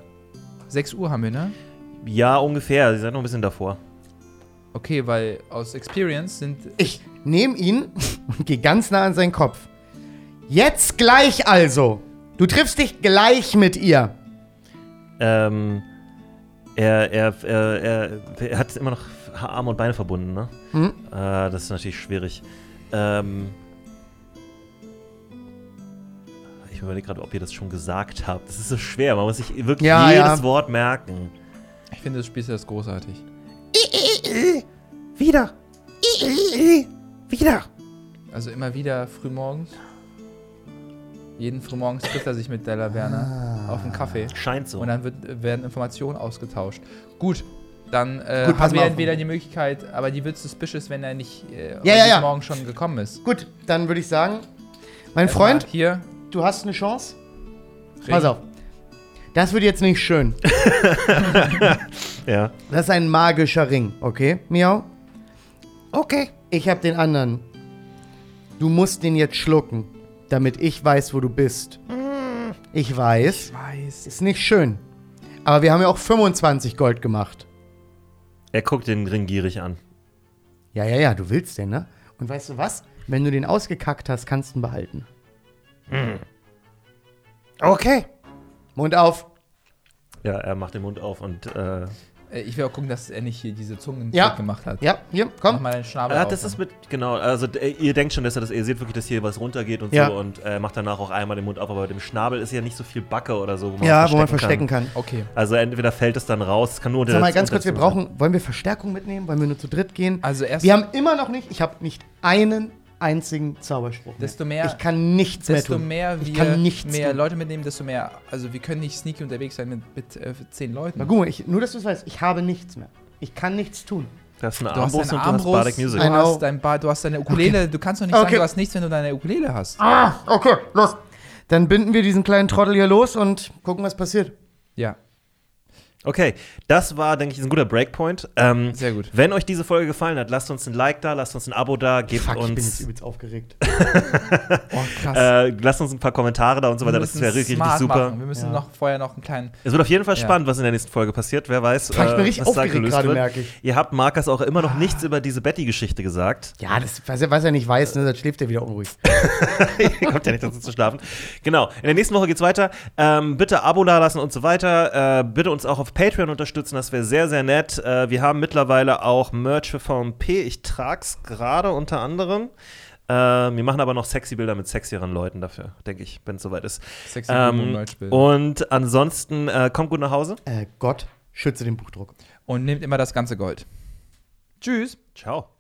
6 Uhr haben wir, ne? Ja, ungefähr. Sie seid noch ein bisschen davor. Okay, weil aus Experience sind. Ich nehme ihn und gehe ganz nah an seinen Kopf. Jetzt gleich also. Du triffst dich gleich mit ihr. Ähm, er, er, er, er, er hat immer noch Arme und Beine verbunden, ne? Hm? Äh, das ist natürlich schwierig. Ähm, ich überlege gerade, ob ihr das schon gesagt habt. Das ist so schwer. Man muss sich wirklich Ja, jedes ja. Wort merken. Ich finde, das Spiel ist das großartig. Wieder. Wieder. Also immer wieder frühmorgens. Jeden frühmorgens trifft er sich mit Della Werner auf einen Kaffee. Scheint so. Und dann wird, werden Informationen ausgetauscht. Gut, dann äh, Gut, haben wir entweder die Möglichkeit, aber die wird suspicious, wenn er nicht äh, Ja, heute ja, ja. morgen schon gekommen ist. Gut, dann würde ich sagen, mein Freund, Erstmal Hier. du hast eine Chance. Ring. Pass auf. Das wird jetzt nicht schön. ja. Das ist ein magischer Ring, okay, Miau? Okay. Ich habe den anderen. Du musst den jetzt schlucken, damit ich weiß, wo du bist. Ich weiß, Ich weiß. ist nicht schön. Aber wir haben ja auch 25 Gold gemacht. Er guckt den Ring gierig an. Ja, ja, ja, du willst den, ne? Und weißt du was? Wenn du den ausgekackt hast, kannst du ihn behalten. Okay. Mund auf. Ja, er macht den Mund auf und Äh, Ich will auch gucken, dass er nicht hier diese Zungen Ja. gemacht hat. Ja, hier, Mach komm. mal deinen Schnabel Ah, auf. das ist mit, genau, also äh, ihr denkt schon, dass er das, ihr seht wirklich, dass hier was runtergeht und Ja. so und äh, macht danach auch einmal den Mund auf, aber bei dem Schnabel ist ja nicht so viel Backe oder so, wo Ja, wo man verstecken kann. Okay. Also entweder fällt es dann raus, es kann nur unter Sag mal ganz kurz, wir brauchen, wollen wir Verstärkung mitnehmen? Wollen wir nur zu dritt gehen? Also erst Wir haben immer noch nicht, ich habe nicht einen einzigen Zauberspruch. mehr. Desto mehr- Ich kann nichts mehr desto tun. mehr Ich wir kann nichts mehr tun. Leute mitnehmen, desto mehr. Also wir können nicht sneaky unterwegs sein mit, mit äh, zehn Leuten. Na guck mal, ich, nur dass du es weißt, ich habe nichts mehr. Ich kann nichts tun. Das ist eine Du hast Armbrust und du hast Armbrust, Bardic Music. du hast, dein ba du hast deine Ukulele. Du kannst doch nicht Okay. sagen, du hast nichts, wenn du deine Ukulele hast. Ah, okay, los. Dann binden wir diesen kleinen Trottel hier los und gucken, was passiert. Ja, Okay, das war, denke ich, ein guter Breakpoint. Ähm, sehr gut. wenn euch diese Folge gefallen hat, lasst uns ein Like da, lasst uns ein Abo da, gebt Fuck, ich bin jetzt uns, übelst aufgeregt. Oh, krass. äh, lasst uns ein paar Kommentare da und so weiter. Das wäre richtig, smart richtig super. Machen. Wir müssen Ja. noch vorher noch einen kleinen. Es wird auf jeden Fall Ja. spannend, was in der nächsten Folge passiert. Wer weiß, Fuck, ich bin richtig was da aufgeregt gelöst gerade, wird. merke ich. Ihr habt Markus auch immer noch nichts über diese Betty-Geschichte gesagt. Ja, das, was er, was er nicht weiß, ne, das schläft er wieder unruhig. Kommt ja nicht dazu zu schlafen. Genau. In der nächsten Woche geht's weiter. Ähm, bitte Abo dalassen und so weiter. Äh, bitte uns auch auf Patreon unterstützen. Das wäre sehr, sehr nett. Äh, wir haben mittlerweile auch Merch für VMP. Ich trag's gerade unter anderem. Äh, wir machen aber noch sexy Bilder mit sexieren Leuten dafür, denke ich, wenn es soweit ist. Sexy Ähm, und ansonsten äh, kommt gut nach Hause. Äh, Gott schütze den Buchdruck. Und nehmt immer das ganze Gold. Tschüss. Ciao.